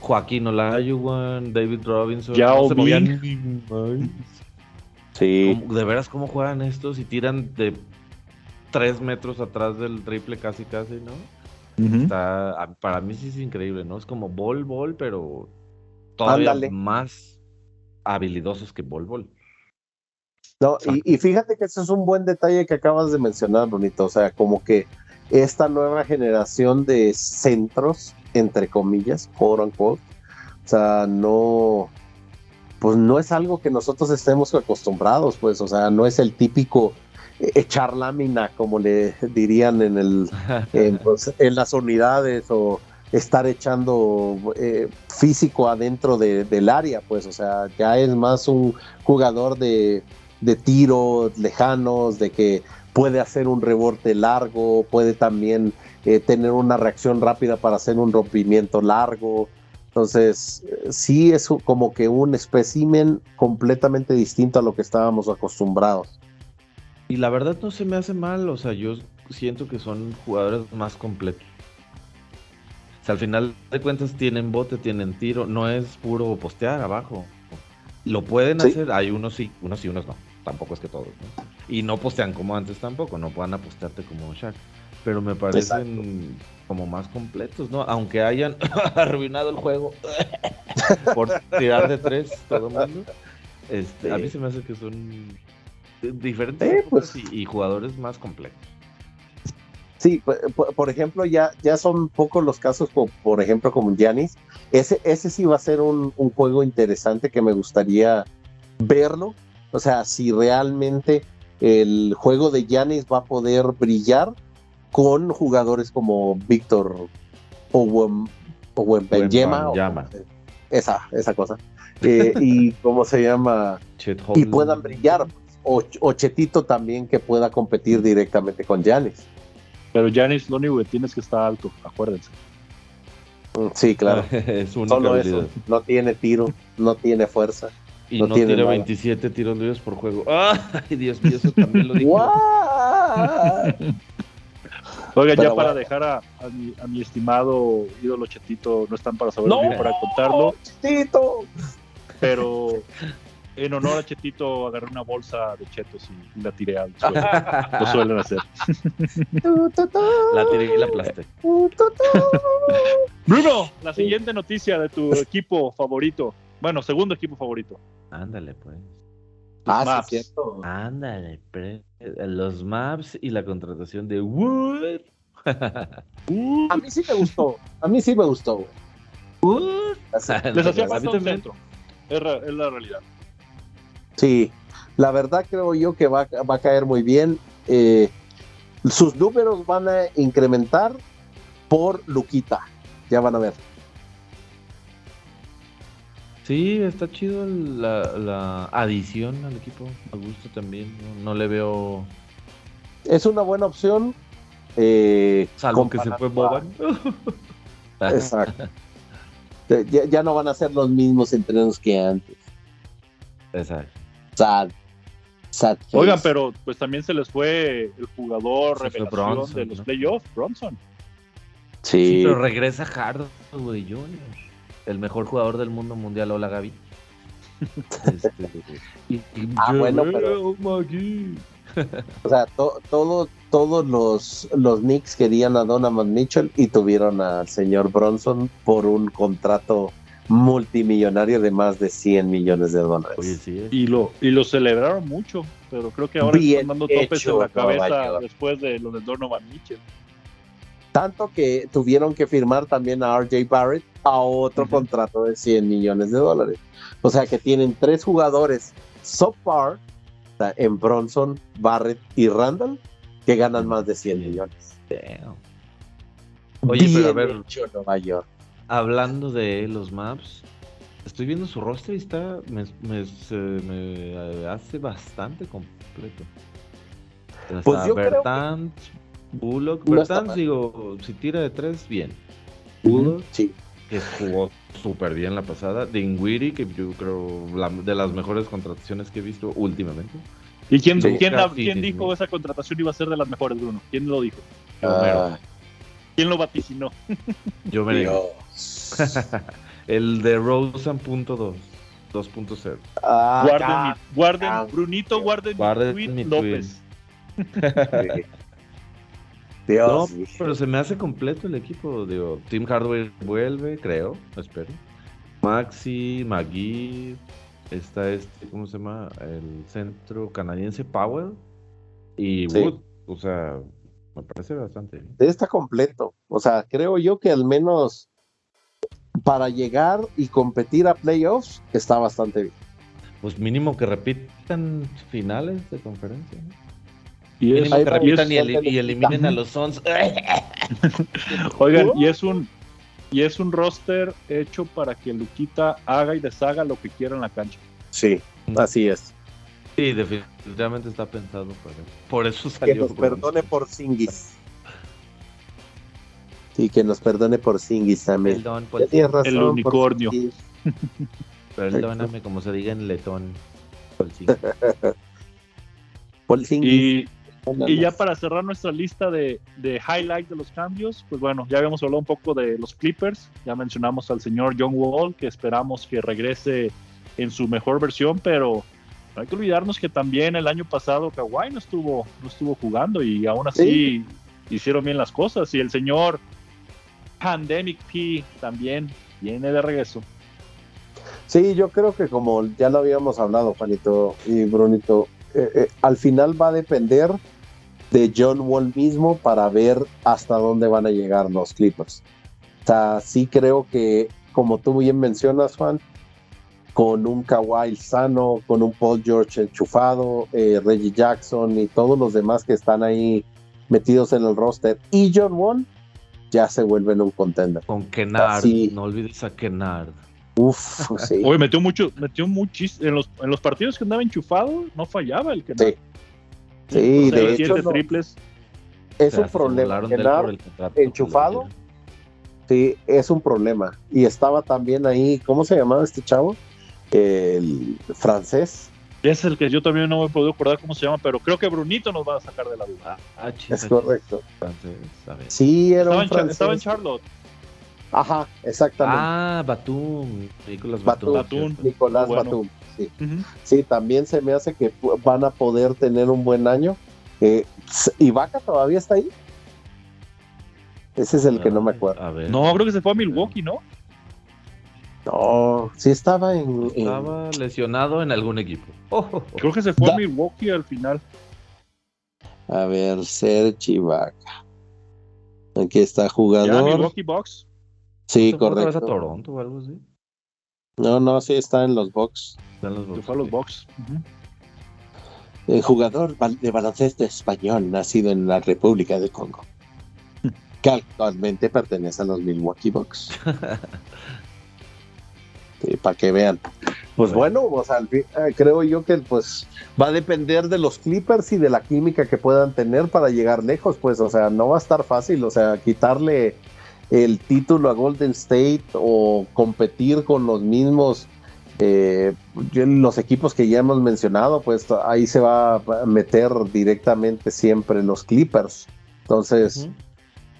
Joaquín Olajuwon, David Robinson, ya se movían. Sí. De veras, cómo juegan estos y tiran de tres metros atrás del triple casi casi, ¿no? Está, para mí sí es increíble, ¿no? Es como bol, bol, pero todavía más habilidosos que bol, bol. No, y, fíjate que ese es un buen detalle que acabas de mencionar, Bonito. O sea, como que esta nueva generación de centros, entre comillas, quote unquote, o sea, no, pues no es algo que nosotros estemos acostumbrados, pues, o sea, no es el típico echar lámina, como le dirían en, el, pues, en, las unidades, o estar echando eh, físico adentro del área, pues, o sea, ya es más un jugador de, de tiros lejanos, de que puede hacer un rebote largo, puede también eh, tener una reacción rápida para hacer un rompimiento largo. Entonces, sí es como que un espécimen completamente distinto a lo que estábamos acostumbrados. Y la verdad no se me hace mal, o sea, yo siento que son jugadores más completos. O sea, al final de cuentas tienen bote, tienen tiro, no es puro postear abajo. Lo pueden Sí. hacer, hay unos sí, unos sí, unos no. Tampoco es que todos, ¿no? Y no postean como antes tampoco, no puedan apostearte como Shaq. Pero me parecen como más completos, ¿no? Aunque hayan *laughs* arruinado el juego *laughs* por tirar de tres todo el mundo. Este, A mí se me hace que son diferentes Sí, pues. y, y jugadores más completos. Sí, por, ejemplo, ya, ya son pocos los casos, como, por ejemplo, como Giannis. Ese, ese sí va a ser un, un juego interesante que me gustaría verlo. O sea, si realmente el juego de Giannis va a poder brillar con jugadores como Víctor o Benjema. Wembanyama. Esa, esa cosa. Eh, y cómo se llama. Y puedan brillar. O, o Chetito también que pueda competir directamente con Giannis. Pero Janis, lo único que tienes que estar alto, acuérdense. Mm, Sí, claro. *laughs* es su única Solo habilidad. eso. No tiene tiro, no tiene fuerza. Y no no, tiene tiene nada. 27 tiros libres por juego. ¡Ay, Dios mío! Eso también lo dije. ¡Guau! *laughs* Oigan, ya para dejar a, a mi, a mi estimado ídolo Chetito, no están para saber ¡No! para contarlo, Chetito. pero en honor a Chetito agarré una bolsa de chetos y la tiré al suelo. Lo suelen hacer. La tiré y la aplasté. Bruno, la siguiente noticia de tu equipo favorito. Bueno, segundo equipo favorito. Ándale, pues. Ah, Maps. sí, cierto. Ándale, pre- los maps y la contratación de *laughs* Wood. A mí sí me gustó. A mí sí me gustó. güey. Wood. Les hacía falta un centro. Es la realidad. Sí, la verdad creo yo que va, va a caer muy bien. Eh, sus números van a incrementar por Luquita. Ya van a ver. Sí, está chido la, la adición al equipo. Me gusta también. No, No le veo. Es una buena opción. eh, Salvo que se fue a- Boban. *laughs* Exacto. Ya, ya no van a ser los mismos entrenos que antes. Exacto. Sad. Sad. Oigan, pero pues también se les fue el jugador Se fue revelación Bronson, de los ¿no? playoffs, Bronson. Sí, Sí, pero regresa Hardaway Jr., el mejor jugador del mundo mundial. Hola, Gaby. *laughs* Este, y- y Ah, bueno, veo pero- Magui. *laughs* o sea, to- todo, todos los, los Knicks querían a Donovan Mitchell y tuvieron al señor Bronson por un contrato multimillonario de más de 100 millones de dólares. Oye, sí. eh. Y lo, y lo celebraron mucho, pero creo que ahora Bien están dando topes hecho, en la cabeza después de lo de Donovan Mitchell. Tanto que tuvieron que firmar también a RJ Barrett a otro contrato de 100 millones de dólares. O sea que tienen tres jugadores subpar en Bronson, Barrett y Randall que ganan más de 100 millones. Damn. Oye, Bien pero a ver, hecho, Nueva York. Hablando de los maps, estoy viendo su roster y está. Me, me- se me hace bastante completo. Está Pues yo creo que- Bertans, Bullock. No está Bertans, mal. digo, si tira de tres, bien. Bullock, Sí. que jugó súper bien la pasada. Dinwiddie, que yo creo la- de las mejores contrataciones que he visto últimamente. ¿Y quién, Sí. quién, la- quién dijo esa contratación iba a ser de las mejores, Bruno? ¿Quién lo dijo? Ah, ¿Quién lo vaticinó? *laughs* Yo me digo. Dios. *laughs* El de Rosen.2, 2.0. Ah, guarden, ah, mi- guarden ah, Brunito, guarden, Guarden mi tweet, mi López. *laughs* Dios. No, pero se me hace completo el equipo. Digo, Tim Hardware vuelve, creo, espero. Maxi, Magui, está este, ¿cómo se llama? El centro canadiense Powell y Sí. Wood. O sea, me parece bastante bien. está completo. O sea, creo yo que al menos para llegar y competir a playoffs está bastante bien. Pues mínimo que repitan finales de conferencia. ¿no? Y es- Mínimo Ahí que va, repitan y, y eliminen a los Suns. *laughs* Oigan, y es un y es un roster hecho para que Luquita haga y deshaga lo que quiera en la cancha. Sí, así es. Sí, definitivamente está pensado para eso. Por eso Que salió. nos perdone por Singis. Y que nos perdone por Singis también. Perdón, Ya Paul tienes razón, El por unicornio. Singis. *laughs* Perdóname, como se diga en letón. *laughs* Singis. Y, y ya para cerrar nuestra lista de, de highlight de los cambios, pues bueno, ya habíamos hablado un poco de los Clippers, ya mencionamos al señor John Wall, que esperamos que regrese en su mejor versión, pero hay que olvidarnos que también el año pasado Kawhi no estuvo, no estuvo jugando y aún así hicieron bien las cosas. Y el señor Pandemic P también viene de regreso. Sí, yo creo que como ya lo habíamos hablado, Juanito y Brunito, eh, eh, al final va a depender de John Wall mismo para ver hasta dónde van a llegar los Clippers. O sea, sí creo que, como tú bien mencionas, Juan, con un Kawhi sano, con un Paul George enchufado, eh, Reggie Jackson y todos los demás que están ahí metidos en el roster, y John Wall, ya se vuelven un contender. Con Kennard, no olvides a Kennard. Uf, sí. *laughs* Hoy metió mucho, metió muchis en los, en los partidos que andaba enchufado, no fallaba el que Sí. Sí, de hecho, no. triples. es O sea, un problema. Kennard, enchufado. Sí, es un problema. Y estaba también ahí, ¿cómo se llamaba este chavo? El francés. Es el que yo también no me puedo acordar cómo se llama, pero creo que Brunito nos va a sacar de la duda. Ah, ah, Es correcto. chis, francés, a ver. Sí, era Estaba un en, francés. estaba en Charlotte. Ajá, exactamente. Ah, Batum. Nicolás Batum. Nicolás bueno. Batum. Sí. Sí, también se me hace que van a poder tener un buen año. Eh, ¿Ibaka todavía está ahí? Ese es el que no me acuerdo. A ver. No, creo que se fue a Milwaukee, ¿no? No, sí estaba en. en- Estaba lesionado en algún equipo. Oh, oh, oh. Creo que se fue Da- a Milwaukee al final. A ver, Serge Ibaka. Aquí está Ya, jugador. Milwaukee Bucks. Sí, ¿Se otra vez a correcto. Toronto o algo así? No, no, sí está en los box. Están los Se Bucks, fue a los. Bucks. Ujú. El jugador de baloncesto español nacido en la República del Congo. *laughs* Que actualmente pertenece a los Milwaukee Bucks. *laughs* para que vean. Pues bueno, o sea, eh, creo yo que pues va a depender de los Clippers y de la química que puedan tener para llegar lejos, pues, o sea, no va a estar fácil, o sea, quitarle el título a Golden State o competir con los mismos eh, los equipos que ya hemos mencionado, pues ahí se va a meter directamente siempre los Clippers. Entonces,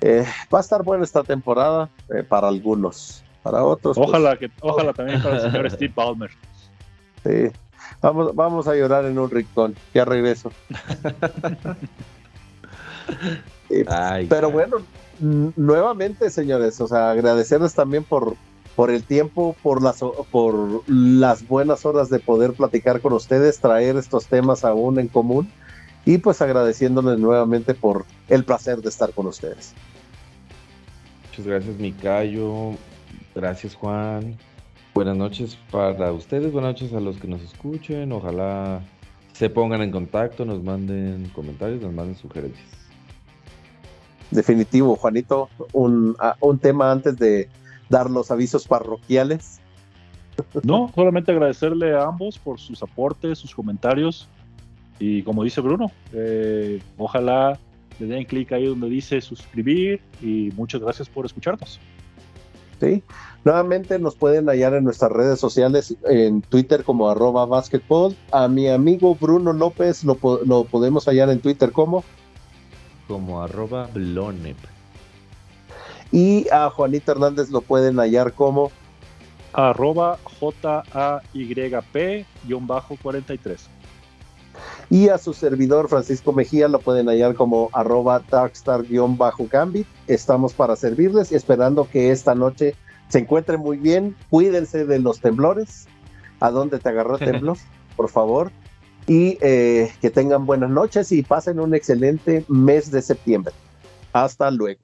eh, va a estar buena esta temporada eh, para algunos, para otros. pues, Ojalá, que, ojalá también para el señor *laughs* Steve Ballmer. sí. Vamos, vamos a llorar en un rincón. Ya regreso. *laughs* Ay, Pero bueno, nuevamente, señores, o sea, agradecerles también por, por el tiempo, por las, por las buenas horas de poder platicar con ustedes, traer estos temas aún en común y pues agradeciéndoles nuevamente por el placer de estar con ustedes. Muchas gracias, Micayo. Gracias, Juan. Buenas noches para ustedes, buenas noches a los que nos escuchen. Ojalá se pongan en contacto, nos manden comentarios, nos manden sugerencias. Definitivo, Juanito, un, a- un tema antes de dar los avisos parroquiales. No, solamente agradecerle a ambos por sus aportes, sus comentarios. Y como dice Bruno, eh, ojalá le den clic ahí donde dice suscribir. Y muchas gracias por escucharnos. ¿Sí? Nuevamente nos pueden hallar en nuestras redes sociales, en Twitter como arroba basketball. A mi amigo Bruno López lo, po- lo podemos hallar en Twitter como. Como arroba blonep. Y a Juanito Hernández lo pueden hallar como. Arroba JAYP-43. Y a su servidor Francisco Mejía lo pueden hallar como arroba darkstar-gambit. Estamos para servirles y esperando que esta noche se encuentren muy bien. Cuídense de los temblores. ¿A dónde te agarró *laughs* temblor? Por favor. Y eh, que tengan buenas noches y pasen un excelente mes de septiembre. Hasta luego.